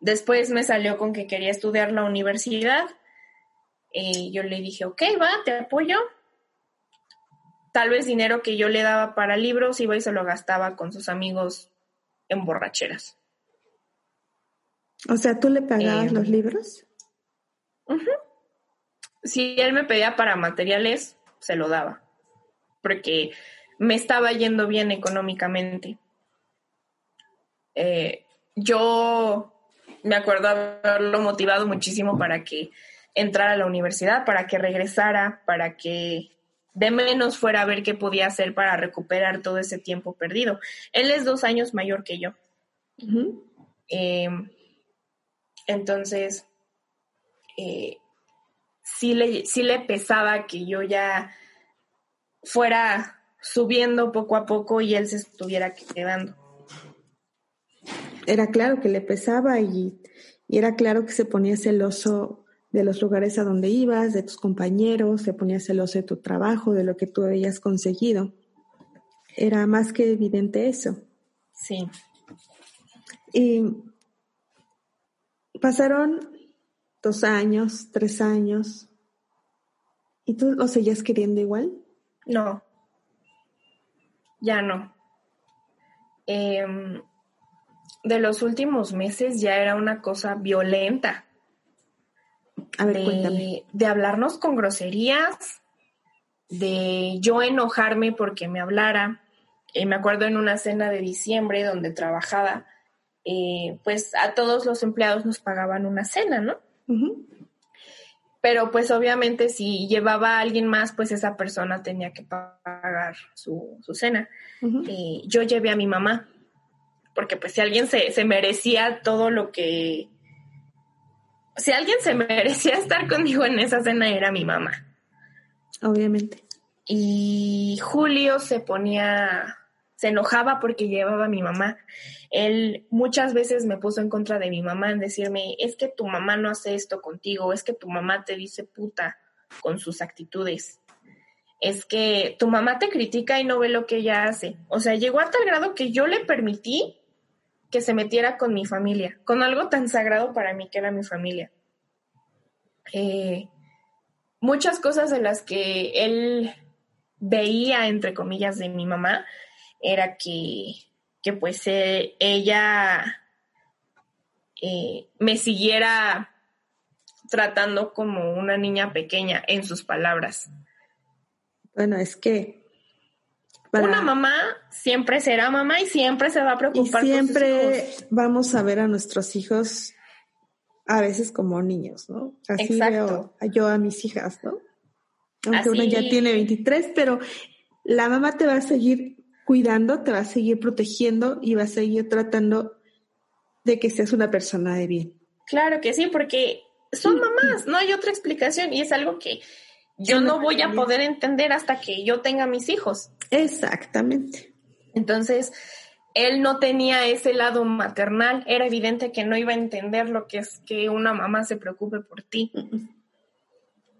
B: Después me salió con que quería estudiar la universidad. Y yo le dije, ok, va, te apoyo. Tal vez dinero que yo le daba para libros iba y se lo gastaba con sus amigos en borracheras.
A: O sea, ¿tú le pagabas los libros?
B: Si él me pedía para materiales, se lo daba, porque me estaba yendo bien económicamente. Eh, yo me acuerdo haberlo motivado muchísimo para que entrara a la universidad, para que regresara, para que de menos fuera a ver qué podía hacer para recuperar todo ese tiempo perdido. Él es dos años mayor que yo. Eh, entonces, eh, sí le, sí le pesaba que yo ya fuera subiendo poco a poco y él se estuviera quedando.
A: Era claro que le pesaba y, era claro que se ponía celoso de los lugares a donde ibas, de tus compañeros, se ponía celoso de tu trabajo, de lo que tú habías conseguido. Era más que evidente eso.
B: Sí.
A: Y pasaron dos años, tres años. ¿Y tú lo seguías queriendo igual?
B: No, ya no. Em, de los últimos meses ya era una cosa violenta.
A: A ver,
B: de,
A: cuéntame.
B: de hablarnos con groserías, de yo enojarme porque me hablara. Eh, me acuerdo en una cena de diciembre donde trabajaba, eh, pues a todos los empleados nos pagaban una cena, ¿no? Pero pues obviamente si llevaba a alguien más, pues esa persona tenía que pagar su, su cena. Eh, yo llevé a mi mamá, porque pues si alguien se, se merecía todo lo que... Si alguien se merecía estar conmigo en esa cena era mi mamá.
A: Obviamente.
B: Y Julio se ponía, se enojaba porque llevaba a mi mamá. Él muchas veces me puso en contra de mi mamá en decirme, es que tu mamá no hace esto contigo, es que tu mamá te dice puta con sus actitudes. Es que tu mamá te critica y no ve lo que ella hace. O sea, llegó a tal grado que yo le permití que se metiera con mi familia, con algo tan sagrado para mí que era mi familia. Eh, muchas cosas de las que él veía, entre comillas, de mi mamá, era que, que pues eh, ella eh, me siguiera tratando como una niña pequeña, en sus palabras.
A: Bueno, es que
B: Una mamá siempre será mamá y siempre se va a
A: y
B: preocupar
A: siempre
B: por sus hijos.
A: vamos a ver a nuestros hijos a veces como niños, ¿no? Así
B: Exacto.
A: veo yo a mis hijas, ¿no? Aunque una ya tiene 23, pero la mamá te va a seguir cuidando, te va a seguir protegiendo y va a seguir tratando de que seas una persona de bien.
B: Claro que sí, porque son mamás, no hay otra explicación y es algo que yo no voy a poder entender hasta que yo tenga mis hijos.
A: Exactamente.
B: Entonces, él no tenía ese lado maternal, era evidente que no iba a entender lo que es que una mamá se preocupe por ti.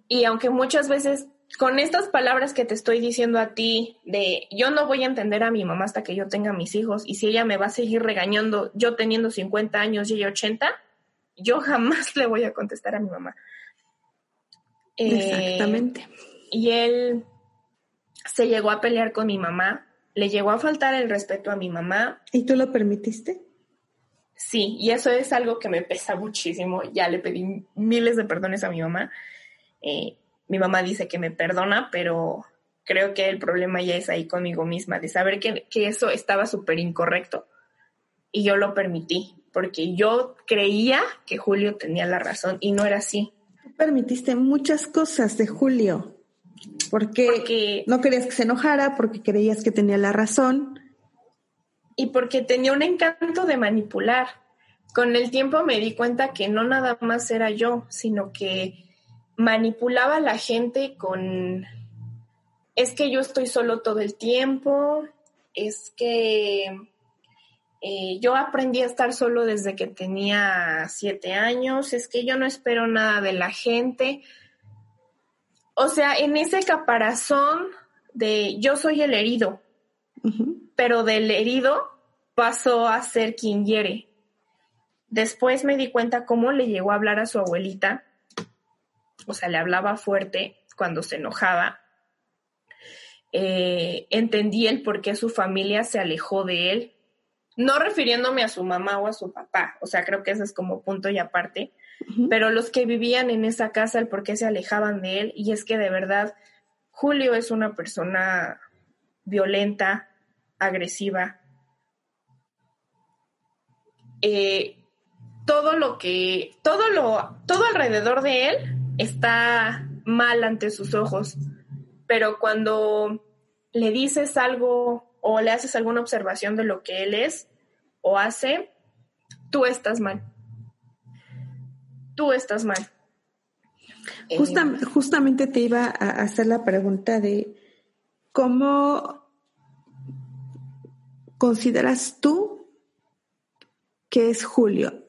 B: Y aunque muchas veces con estas palabras que te estoy diciendo a ti de yo no voy a entender a mi mamá hasta que yo tenga mis hijos y si ella me va a seguir regañando yo teniendo 50 años y ella 80, yo jamás le voy a contestar a mi mamá. Eh,
A: Exactamente.
B: y él se llegó a pelear con mi mamá, le llegó a faltar el respeto a mi mamá,
A: ¿Y tú lo permitiste?
B: sí, y eso es algo que me pesa muchísimo, ya le pedí miles de perdones a mi mamá, Eh, mi mamá dice que me perdona, pero creo que el problema ya es ahí conmigo misma, de saber que, que eso estaba súper incorrecto y yo lo permití, porque yo creía que Julio tenía la razón y no era así.
A: Permitiste muchas cosas de Julio. Porque,
B: Porque-
A: no querías que se enojara, porque creías que tenía la razón.
B: y porque tenía un encanto de manipular. Con el tiempo me di cuenta que no nada más era yo, sino que manipulaba a la gente con, es que yo estoy solo todo el tiempo, es que eh, yo aprendí a estar solo desde que tenía siete años, es que yo no espero nada de la gente. O sea, en ese caparazón de yo soy el herido, pero del herido pasó a ser quien hiere. Después me di cuenta cómo le llegó a hablar a su abuelita, o sea, le hablaba fuerte cuando se enojaba. Eh, entendí el por qué su familia se alejó de él, no refiriéndome a su mamá o a su papá, o sea, creo que ese es como punto y aparte, pero los que vivían en esa casa, el por qué se alejaban de él, y es que de verdad Julio es una persona violenta, agresiva. Eh, todo lo que, todo lo, todo alrededor de él está mal ante sus ojos, pero cuando le dices algo o le haces alguna observación de lo que él es o hace, tú estás mal. Tú estás mal. Eh,
A: Justam- justamente te iba a hacer la pregunta de cómo consideras tú que es Julio,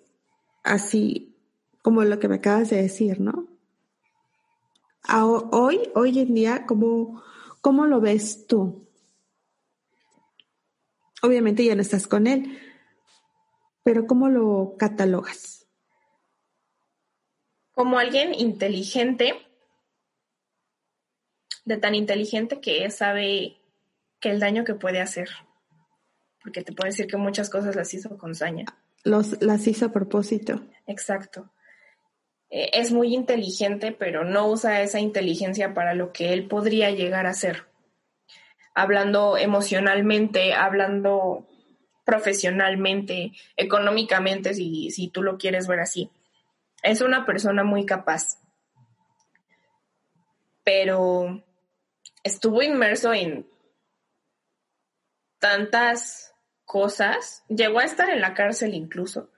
A: así como lo que me acabas de decir, ¿no? A- hoy, hoy en día, ¿cómo, ¿cómo lo ves tú? Obviamente ya no estás con él, pero ¿cómo lo catalogas?
B: como alguien inteligente, de tan inteligente que sabe que el daño que puede hacer, porque te puedo decir que muchas cosas las hizo con saña.
A: Los, las hizo a propósito.
B: Exacto. Eh, es muy inteligente, pero no usa esa inteligencia para lo que él podría llegar a ser. Hablando emocionalmente, hablando profesionalmente, económicamente, si, si tú lo quieres ver así. Es una persona muy capaz. Pero estuvo inmerso en tantas cosas, llegó a estar en la cárcel incluso,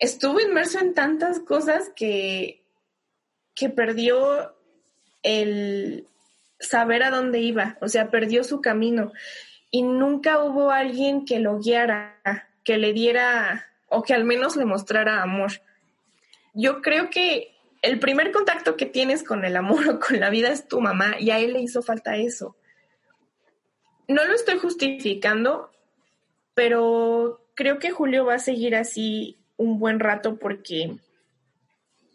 B: estuvo inmerso en tantas cosas que, que perdió el saber a dónde iba, o sea, perdió su camino y nunca hubo alguien que lo guiara, que le diera o que al menos le mostrara amor. Yo creo que el primer contacto que tienes con el amor o con la vida es tu mamá y a él le hizo falta eso no lo estoy justificando, pero creo que Julio va a seguir así un buen rato porque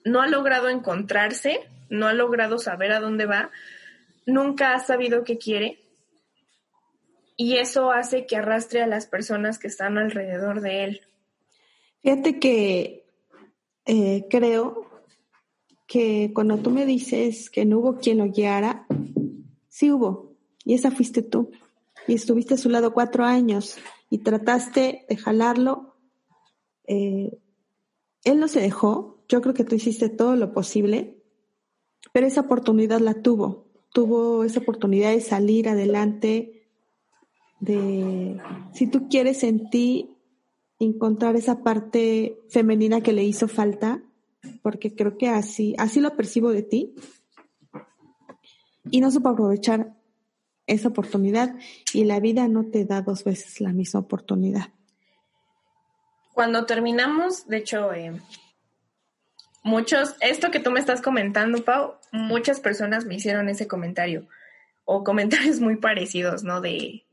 B: no ha logrado encontrarse, no ha logrado saber a dónde va, nunca ha sabido qué quiere. Y eso hace que arrastre a las personas que están alrededor de él.
A: Fíjate que eh, creo que cuando tú me dices que no hubo quien lo guiara, sí hubo, y esa fuiste tú. Y estuviste a su lado cuatro años y trataste de jalarlo, eh, él no se dejó, yo creo que tú hiciste todo lo posible, pero esa oportunidad la tuvo, tuvo esa oportunidad de salir adelante, de, si tú quieres en ti encontrar esa parte femenina que le hizo falta, porque creo que así, así lo percibo de ti, y no supo aprovechar esa oportunidad y la vida no te da dos veces la misma oportunidad.
B: Cuando terminamos, de hecho, eh, muchos, esto que tú me estás comentando, Pau, muchas personas me hicieron ese comentario o comentarios muy parecidos, ¿no? De,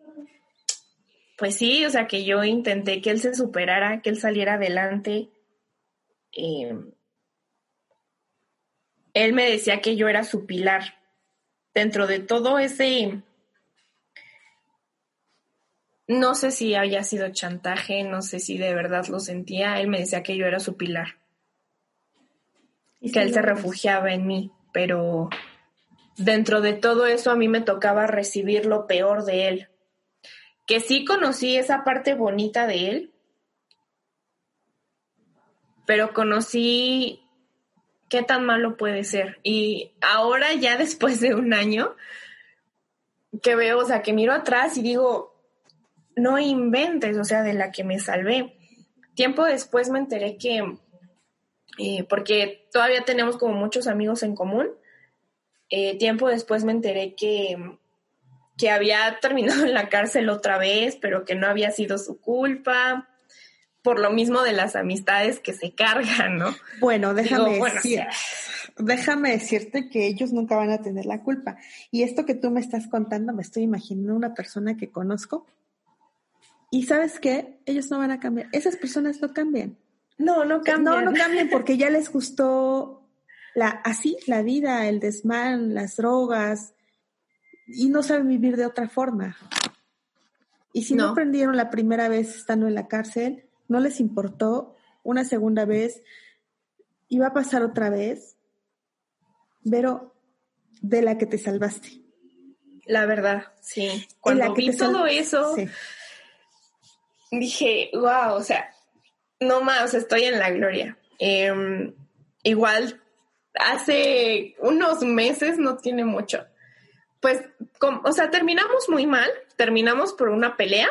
B: pues sí, o sea, que yo intenté que él se superara, que él saliera adelante. Eh, él me decía que yo era su pilar. Dentro de todo ese no sé si había sido chantaje, no sé si de verdad lo sentía. Él me decía que yo era su pilar. Y que él se refugiaba en mí, pero dentro de todo eso a mí me tocaba recibir lo peor de él. Que sí conocí esa parte bonita de él, pero conocí qué tan malo puede ser. Y ahora ya después de un año que veo, o sea, que miro atrás y digo, no inventes, o sea, de la que me salvé. Tiempo después me enteré que, eh, porque todavía tenemos como muchos amigos en común, eh, tiempo después me enteré que, que había terminado en la cárcel otra vez, pero que no había sido su culpa, por lo mismo de las amistades que se cargan, ¿no?
A: Bueno, déjame déjame decirte que ellos nunca van a tener la culpa. Y esto que tú me estás contando, me estoy imaginando una persona que conozco y sabes qué? Ellos no van a cambiar. Esas personas no cambian.
B: No, no cambian.
A: No, no cambian porque ya les gustó la, así la vida, el desmán, las drogas, y no saben vivir de otra forma. Y si no. no aprendieron la primera vez estando en la cárcel, no les importó una segunda vez, y va a pasar otra vez, pero de la que te salvaste.
B: La verdad, sí. Cuando vi todo eso, dije, wow, o sea, no más, estoy en la gloria. Em, igual, hace unos meses, no tiene mucho, pues, o sea, terminamos muy mal, terminamos por una pelea.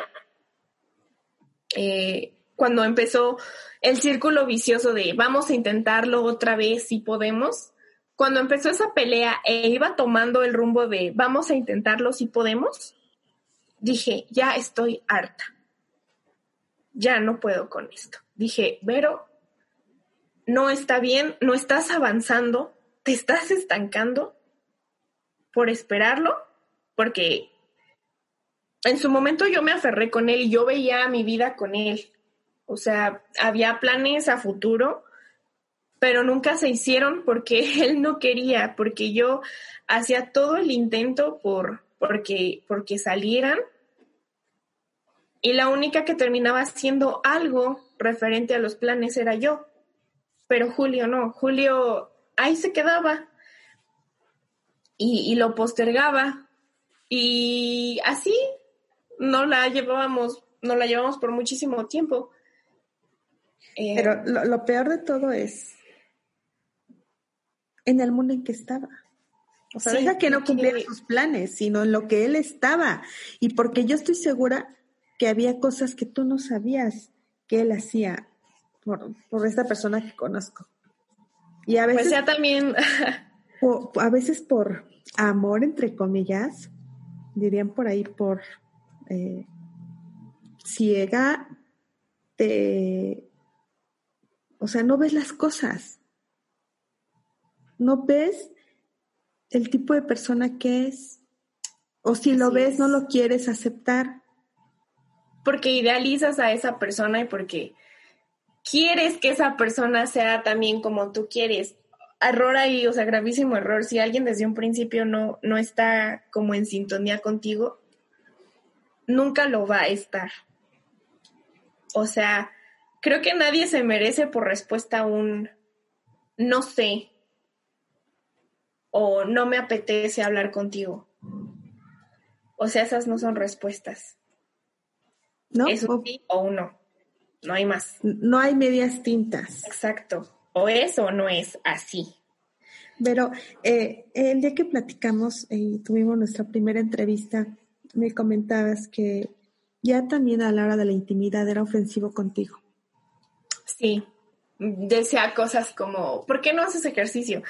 B: Eh, cuando empezó el círculo vicioso de vamos a intentarlo otra vez si podemos, cuando empezó esa pelea e iba tomando el rumbo de vamos a intentarlo si podemos, dije, ya estoy harta ya no puedo con esto. Dije, Vero, no está bien, no estás avanzando, te estás estancando por esperarlo, porque en su momento yo me aferré con él y yo veía mi vida con él. O sea, había planes a futuro, pero nunca se hicieron porque él no quería, porque yo hacía todo el intento por porque porque salieran y la única que terminaba haciendo algo referente a los planes era yo. pero Julio no, Julio ahí se quedaba y, lo postergaba y así no la llevábamos, no la llevamos por muchísimo tiempo.
A: Eh, pero lo, peor de todo es en el mundo en que estaba. O sea, deja que no cumpliera sus planes, sino en lo que él estaba. Y porque yo estoy segura que había cosas que tú no sabías que él hacía por, por esta persona que conozco.
B: Y a pues veces. Pues ya también.
A: a veces por amor, entre comillas, dirían por ahí, por eh, ciega, te. O sea, no ves las cosas. No ves el tipo de persona que es. O si lo ves, no lo quieres aceptar.
B: Porque idealizas a esa persona y porque quieres que esa persona sea también como tú quieres. Error ahí, o sea, gravísimo error. Si alguien desde un principio no, no está como en sintonía contigo, nunca lo va a estar. O sea, creo que nadie se merece por respuesta un no sé o no me apetece hablar contigo. O sea, esas no son respuestas. ¿No? Es un sí o un no. No hay más.
A: No hay medias tintas.
B: Exacto. O es o no es así.
A: Pero eh, el día que platicamos y tuvimos nuestra primera entrevista, me comentabas que ya también a la hora de la intimidad era ofensivo contigo.
B: Sí, decía cosas como, ¿por qué no haces ejercicio?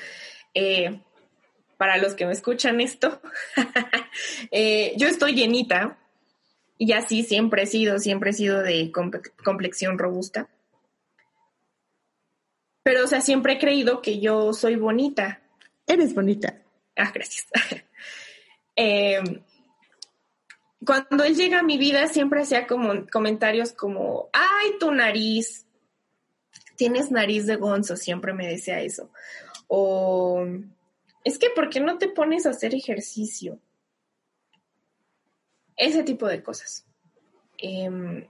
B: Eh, para los que me escuchan esto, eh, yo estoy llenita y así siempre he sido, siempre he sido de complexión robusta. Pero, o sea, siempre he creído que yo soy bonita.
A: Eres bonita.
B: Ah, gracias. Em, cuando él llega a mi vida, siempre hacía como comentarios como, ay, tu nariz, tienes nariz de gonzo, siempre me decía eso. O es que, ¿por qué no te pones a hacer ejercicio? Ese tipo de cosas. Em,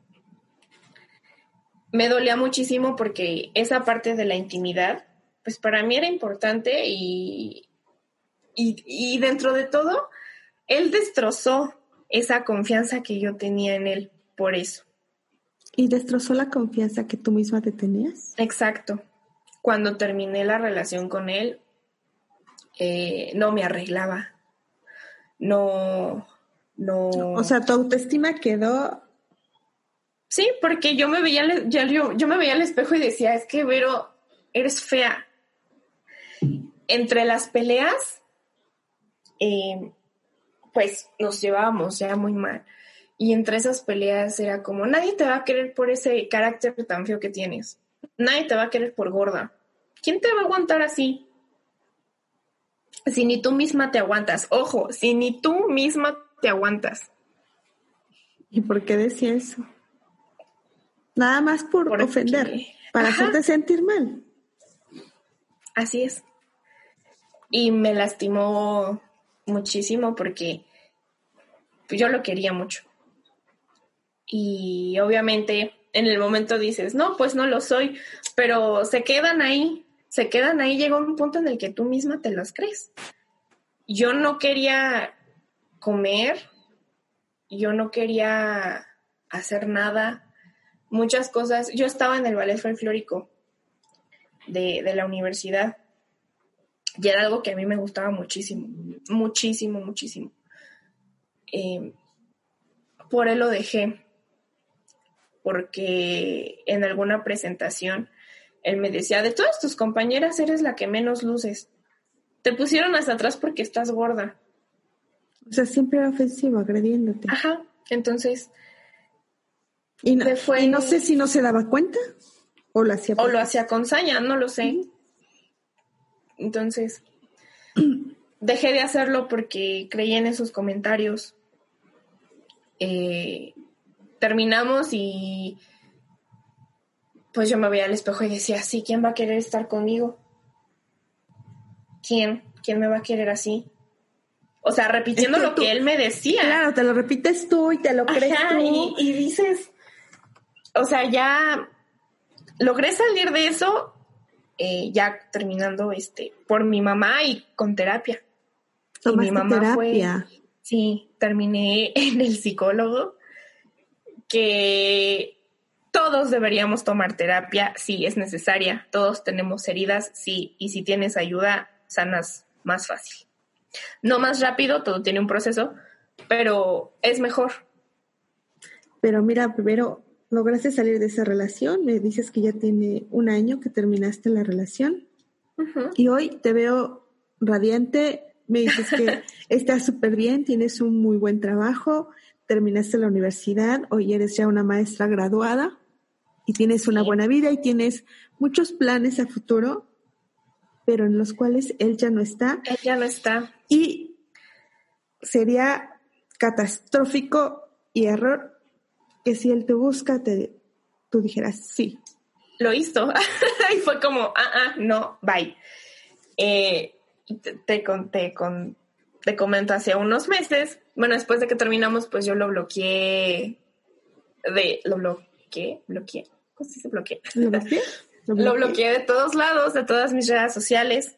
B: me dolía muchísimo porque esa parte de la intimidad, pues para mí era importante y, y, dentro de todo, él destrozó esa confianza que yo tenía en él por eso.
A: ¿Y destrozó la confianza que tú misma te tenías?
B: Exacto. Cuando terminé la relación con él, eh, no me arreglaba. No, no.
A: O sea, tu autoestima quedó.
B: Sí, porque yo me veía, yo, yo me veía al espejo y decía, es que Vero, eres fea. Entre las peleas, eh, pues nos llevábamos ya muy mal. Y entre esas peleas era como, nadie te va a querer por ese carácter tan feo que tienes. Nadie te va a querer por gorda. ¿Quién te va a aguantar así? si ni tú misma te aguantas. Ojo, si ni tú misma te aguantas.
A: ¿Y por qué decía eso? Nada más por ofender, para hacerte sentir mal.
B: Así es. Y me lastimó muchísimo porque yo lo quería mucho. Y obviamente en el momento dices, no, pues no lo soy, pero se quedan ahí se quedan ahí, llega un punto en el que tú misma te las crees. Yo no quería comer, yo no quería hacer nada, muchas cosas. Yo estaba en el ballet folclórico de, la universidad y era algo que a mí me gustaba muchísimo, muchísimo, muchísimo. Eh, por él lo dejé, porque en alguna presentación él me decía, de todas tus compañeras eres la que menos luces. Te pusieron hasta atrás porque estás gorda.
A: O sea, siempre era ofensivo, agrediéndote.
B: Ajá, entonces...
A: Y no, no sé si no se daba cuenta o lo hacía...
B: O lo hacía con saña, no lo sé. Entonces, dejé de hacerlo porque creí en esos comentarios. Eh, terminamos y pues yo me veía al espejo y decía, sí, ¿quién va a querer estar conmigo? ¿Quién? ¿Quién me va a querer así? O sea, repitiendo lo que él me decía.
A: Claro, te lo repites tú y te lo crees tú.
B: Y, y dices, o sea, ya logré salir de eso eh, ya terminando este, por mi mamá y con terapia. Y mi mamá
A: terapia?
B: fue. Sí, terminé en el psicólogo, que todos deberíamos tomar terapia, sí, es necesaria. Todos tenemos heridas, sí, y si tienes ayuda, sanas más fácil. No más rápido, todo tiene un proceso, pero es mejor.
A: Pero mira, primero lograste salir de esa relación, me dices que ya tiene un año que terminaste la relación y hoy te veo radiante, me dices que estás súper bien, tienes un muy buen trabajo, terminaste la universidad, hoy eres ya una maestra graduada y tienes una buena vida y tienes muchos planes a futuro, pero en los cuales él ya no está.
B: Él ya no está.
A: Y sería catastrófico y error que si él te busca, te, tú dijeras sí.
B: Lo hizo. y fue como, ah, ah, no, bye. Eh, te, conté con, te comento hace unos meses, bueno, después de que terminamos, pues yo lo bloqueé de, lo bloqueé, bloqueé, ¿cómo se dice bloqueé?
A: ¿Lo bloqueé?
B: Lo bloqueé de todos lados, de todas mis redes sociales.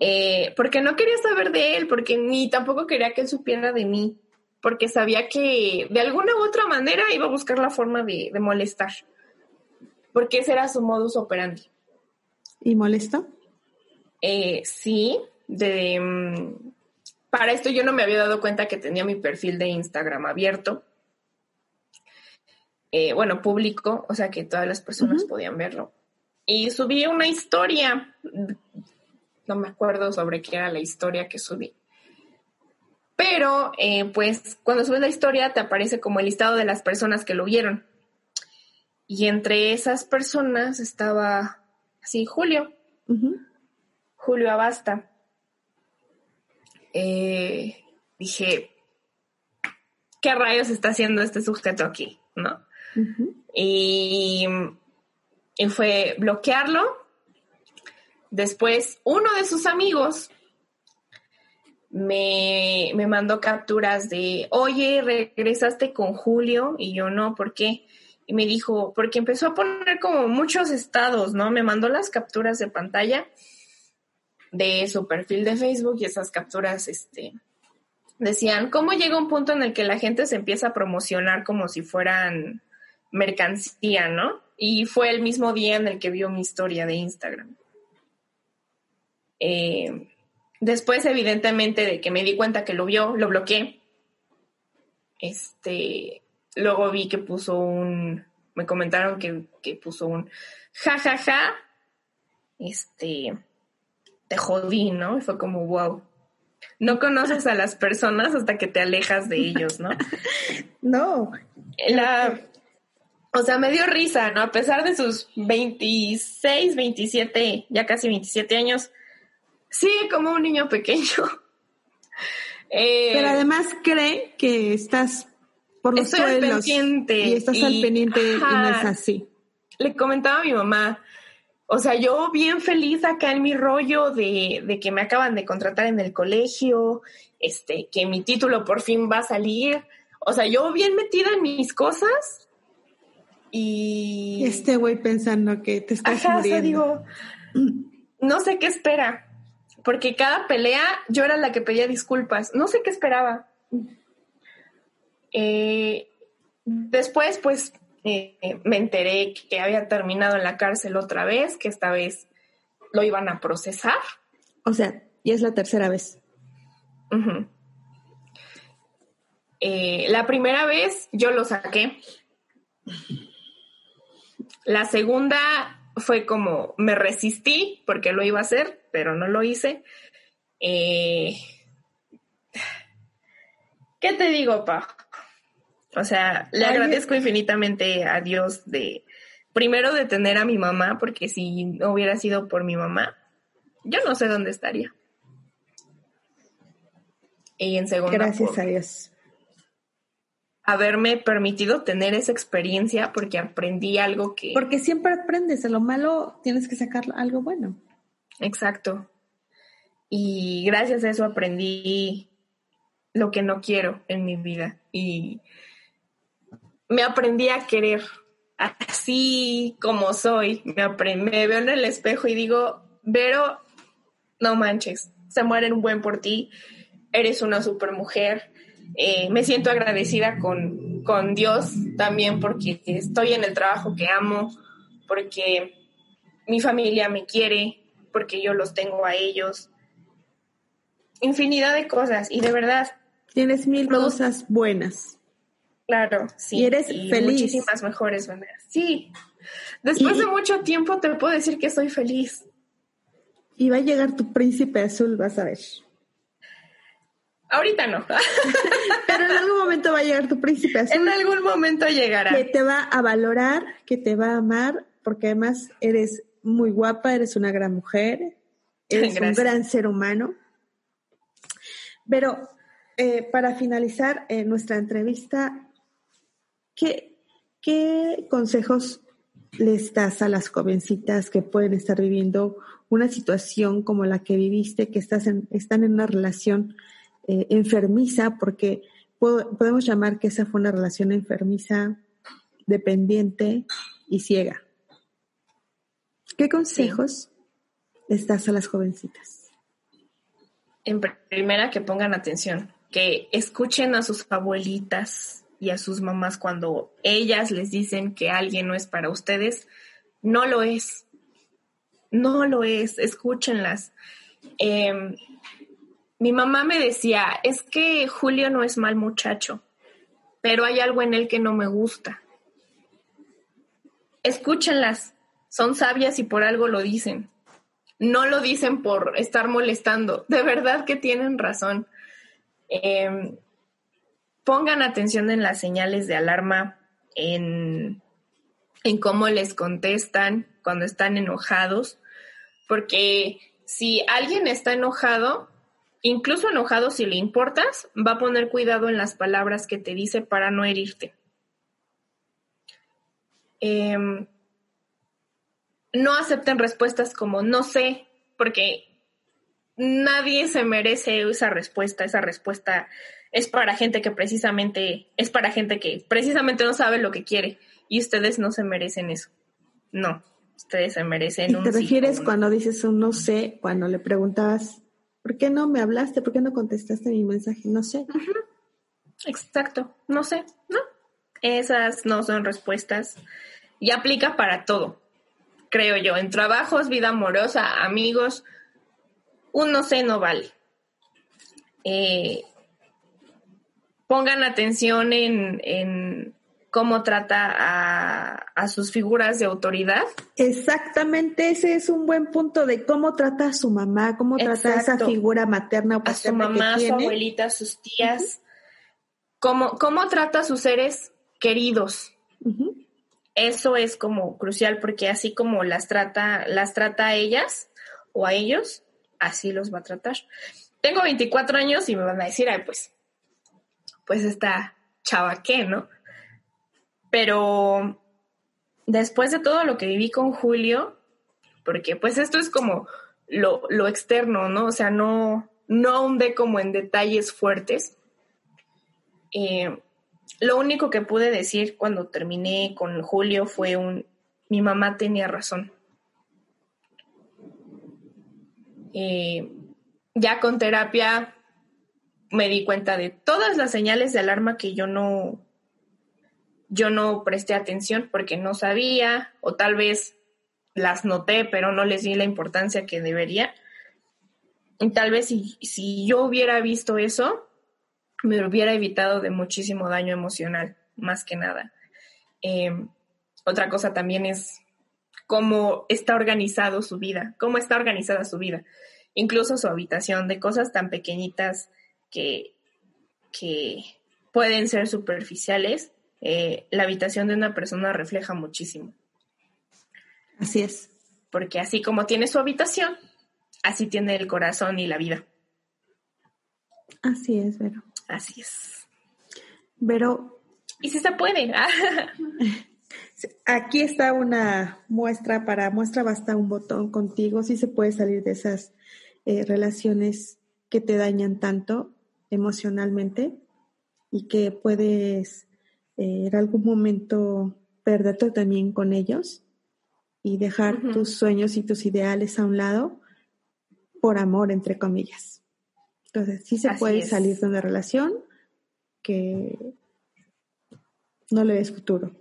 B: Eh, porque no quería saber de él, porque ni tampoco quería que él supiera de mí porque sabía que de alguna u otra manera iba a buscar la forma de, molestar, porque ese era su modus operandi.
A: ¿Y molestó?
B: Eh, sí, de, mm, para esto yo no me había dado cuenta que tenía mi perfil de Instagram abierto. Eh, bueno, público, o sea que todas las personas podían verlo. Y subí una historia, no me acuerdo sobre qué era la historia que subí pero, eh, pues, cuando subes la historia te aparece como el listado de las personas que lo vieron. Y entre esas personas estaba, así, Julio. Julio Abasta. Eh, dije, ¿qué rayos está haciendo este sujeto aquí? ¿No? y, y fue bloquearlo. Después, uno de sus amigos me, me mandó capturas de, oye, regresaste con Julio y yo no, ¿por qué? Y me dijo, porque empezó a poner como muchos estados, ¿no? Me mandó las capturas de pantalla de su perfil de Facebook y esas capturas, este, decían, ¿cómo llega un punto en el que la gente se empieza a promocionar como si fueran mercancía, ¿no? Y fue el mismo día en el que vio mi historia de Instagram. Eh, Después, evidentemente, de que me di cuenta que lo vio, lo bloqueé. Este, luego vi que puso un, me comentaron que, puso un ja, ja, ja. Este, te jodí, ¿no? Y fue como, wow. No conoces a las personas hasta que te alejas de ellos, ¿no?
A: no.
B: La, o sea, me dio risa, ¿no? A pesar de sus 26, 27, ya casi 27 años, Sí, como un niño pequeño.
A: Eh, Pero además cree que estás por los suelos y estás al pendiente y no es así.
B: Le comentaba a mi mamá, o sea, yo bien feliz acá en mi rollo de, de, que me acaban de contratar en el colegio, este, que mi título por fin va a salir. O sea, yo bien metida en mis cosas y...
A: Este güey pensando que te estás Ajá, muriendo.
B: digo, no sé qué espera porque cada pelea yo era la que pedía disculpas. No sé qué esperaba. Eh, después, pues, eh, me enteré que había terminado en la cárcel otra vez, que esta vez lo iban a procesar.
A: O sea, y es la tercera vez.
B: Eh, la primera vez yo lo saqué. La segunda fue como me resistí porque lo iba a hacer, pero no lo hice. Eh, ¿Qué te digo, pa? O sea, le agradezco infinitamente a Dios de, primero de tener a mi mamá, porque si no hubiera sido por mi mamá, yo no sé dónde estaría. Y en segundo.
A: Gracias a Dios
B: haberme permitido tener esa experiencia porque aprendí algo que...
A: Porque siempre aprendes, de lo malo tienes que sacar algo bueno.
B: Exacto. Y gracias a eso aprendí lo que no quiero en mi vida y me aprendí a querer así como soy. Me, me veo en el espejo y digo, Vero, no manches, se mueren un buen por ti, eres una super mujer. Eh, me siento agradecida con, con Dios también porque estoy en el trabajo que amo, porque mi familia me quiere, porque yo los tengo a ellos. Infinidad de cosas y de verdad.
A: Tienes mil cosas buenas.
B: Claro, sí.
A: Y eres feliz.
B: Muchísimas mejores maneras. Sí. Después de mucho tiempo te puedo decir que soy feliz.
A: Y va a llegar tu príncipe azul, vas a ver.
B: Ahorita no.
A: Pero en algún momento va a llegar tu príncipe azul.
B: En algún momento llegará.
A: Que te va a valorar, que te va a amar, porque además eres muy guapa, eres una gran mujer, eres un gran ser humano. Pero eh, para finalizar eh, nuestra entrevista, ¿qué, ¿qué consejos les das a las jovencitas que pueden estar viviendo una situación como la que viviste, que estás en, están en una relación eh, enfermiza, porque podemos llamar que esa fue una relación enfermiza, dependiente y ciega. ¿Qué consejos les das a las jovencitas?
B: En primera, que pongan atención, que escuchen a sus abuelitas y a sus mamás cuando ellas les dicen que alguien no es para ustedes, no lo es. No lo es, escúchenlas. Em, mi mamá me decía, es que Julio no es mal muchacho, pero hay algo en él que no me gusta. Escúchenlas, son sabias y por algo lo dicen. No lo dicen por estar molestando, de verdad que tienen razón. Em, pongan atención en las señales de alarma, en, en cómo les contestan cuando están enojados, porque si alguien está enojado, incluso enojado si le importas, va a poner cuidado en las palabras que te dice para no herirte. Em, no acepten respuestas como no sé, porque nadie se merece esa respuesta. Esa respuesta es para gente que precisamente, es para gente que precisamente no sabe lo que quiere y ustedes no se merecen eso. No, ustedes se merecen
A: ¿Y ¿Te refieres cuando dices un no sé, cuando le preguntabas, ¿por qué no me hablaste? ¿Por qué no contestaste mi mensaje? No sé.
B: Exacto, no sé, ¿no? Esas no son respuestas y aplica para todo creo yo, en trabajos, vida amorosa, amigos, un no sé no vale. Eh, pongan atención en, cómo trata a, sus figuras de autoridad.
A: Exactamente, ese es un buen punto de cómo trata a su mamá, cómo trata a esa figura materna o
B: A su mamá, a su abuelita, a sus tías. cómo, trata a sus seres queridos eso es como crucial porque así como las trata, las trata a ellas o a ellos, así los va a tratar. Tengo 24 años y me van a decir, ay, pues, pues esta chava qué, ¿no? Pero después de todo lo que viví con Julio, porque pues esto es como lo, lo externo, ¿no? O sea, no, no hunde como en detalles fuertes. Eh, lo único que pude decir cuando terminé con Julio fue un, mi mamá tenía razón. Eh, ya con terapia me di cuenta de todas las señales de alarma que yo no, yo no presté atención porque no sabía o tal vez las noté pero no les di la importancia que debería. Y tal vez si, si yo hubiera visto eso, me hubiera evitado de muchísimo daño emocional, más que nada. Em, otra cosa también es cómo está organizado su vida, cómo está organizada su vida, incluso su habitación, de cosas tan pequeñitas que, que pueden ser superficiales, eh, la habitación de una persona refleja muchísimo.
A: Así es.
B: Porque así como tiene su habitación, así tiene el corazón y la vida.
A: Así es, Vero.
B: Así es.
A: Pero...
B: Y si se puede.
A: Aquí está una muestra, para muestra basta un botón contigo, si se puede salir de esas eh, relaciones que te dañan tanto emocionalmente y que puedes eh, en algún momento perderte también con ellos y dejar tus sueños y tus ideales a un lado por amor, entre comillas. Entonces, sí se puede salir de una relación que no le des futuro.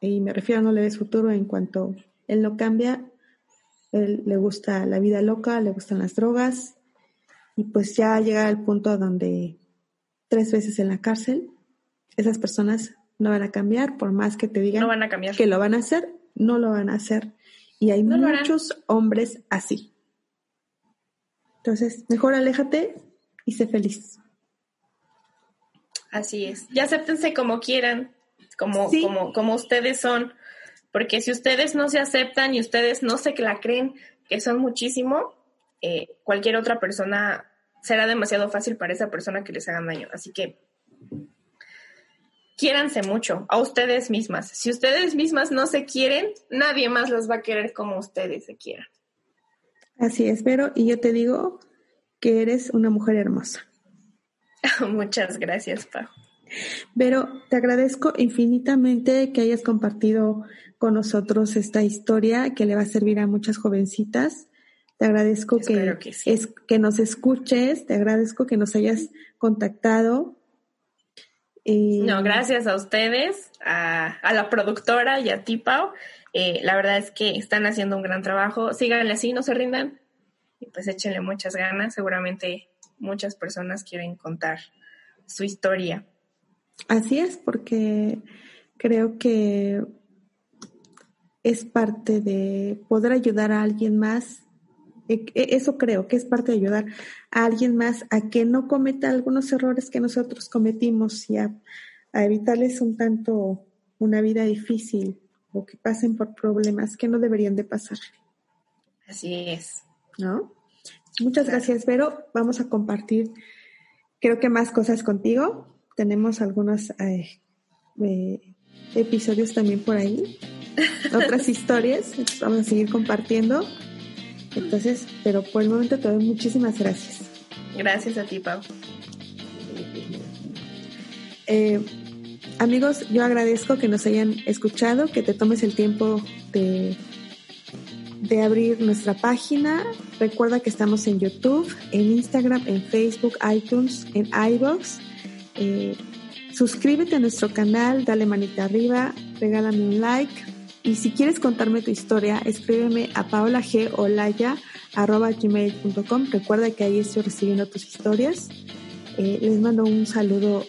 A: Y me refiero a no le des futuro en cuanto él no cambia, él le gusta la vida loca, le gustan las drogas, y pues ya llega al punto donde tres veces en la cárcel, esas personas no van a cambiar, por más que te digan
B: van a cambiar.
A: que lo van a hacer, no lo van a hacer. Y hay muchos hombres así. Entonces, mejor aléjate y sé feliz.
B: Así es. Y acéptense como quieran, como, como, como ustedes son. Porque si ustedes no se aceptan y ustedes no se la creen que son muchísimo, eh, cualquier otra persona será demasiado fácil para esa persona que les hagan daño. Así que quiéranse mucho a ustedes mismas. Si ustedes mismas no se quieren, nadie más las va a querer como ustedes se quieran.
A: Así es, pero y yo te digo que eres una mujer hermosa.
B: Muchas gracias, Pau.
A: Pero te agradezco infinitamente que hayas compartido con nosotros esta historia que le va a servir a muchas jovencitas. Te agradezco que, es, que nos escuches, te agradezco que nos hayas contactado.
B: No, gracias a ustedes, a, la productora y a ti, Pau. Eh, la verdad es que están haciendo un gran trabajo. Síganle así, no se rindan. Y pues échenle muchas ganas. Seguramente muchas personas quieren contar su historia.
A: Así es, porque creo que es parte de poder ayudar a alguien más eso creo que es parte de ayudar a alguien más a que no cometa algunos errores que nosotros cometimos y a, evitarles un tanto una vida difícil o que pasen por problemas que no deberían de pasar.
B: Así es.
A: ¿No? Muchas gracias, Vero. Vamos a compartir, creo que más cosas contigo. Tenemos algunos eh, eh, episodios también por ahí, otras historias. Vamos a seguir compartiendo. Entonces, pero por el momento te doy muchísimas gracias.
B: Gracias a ti, Pau.
A: Eh, amigos, yo agradezco que nos hayan escuchado, que te tomes el tiempo de, de abrir nuestra página. Recuerda que estamos en YouTube, en Instagram, en Facebook, iTunes, en iBox. Eh, suscríbete a nuestro canal, dale manita arriba, regálame un like y si quieres contarme tu historia, escríbeme a paolagolaya.gmail.com. Recuerda que ahí estoy recibiendo tus historias. Eh, les mando un saludo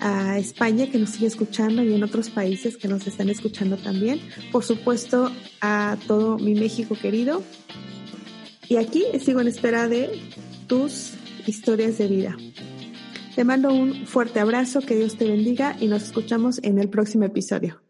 A: a España que nos sigue escuchando y en otros países que nos están escuchando también. Por supuesto, a todo mi México querido. Y aquí sigo en espera de tus historias de vida. Te mando un fuerte abrazo, que Dios te bendiga y nos escuchamos en el próximo episodio.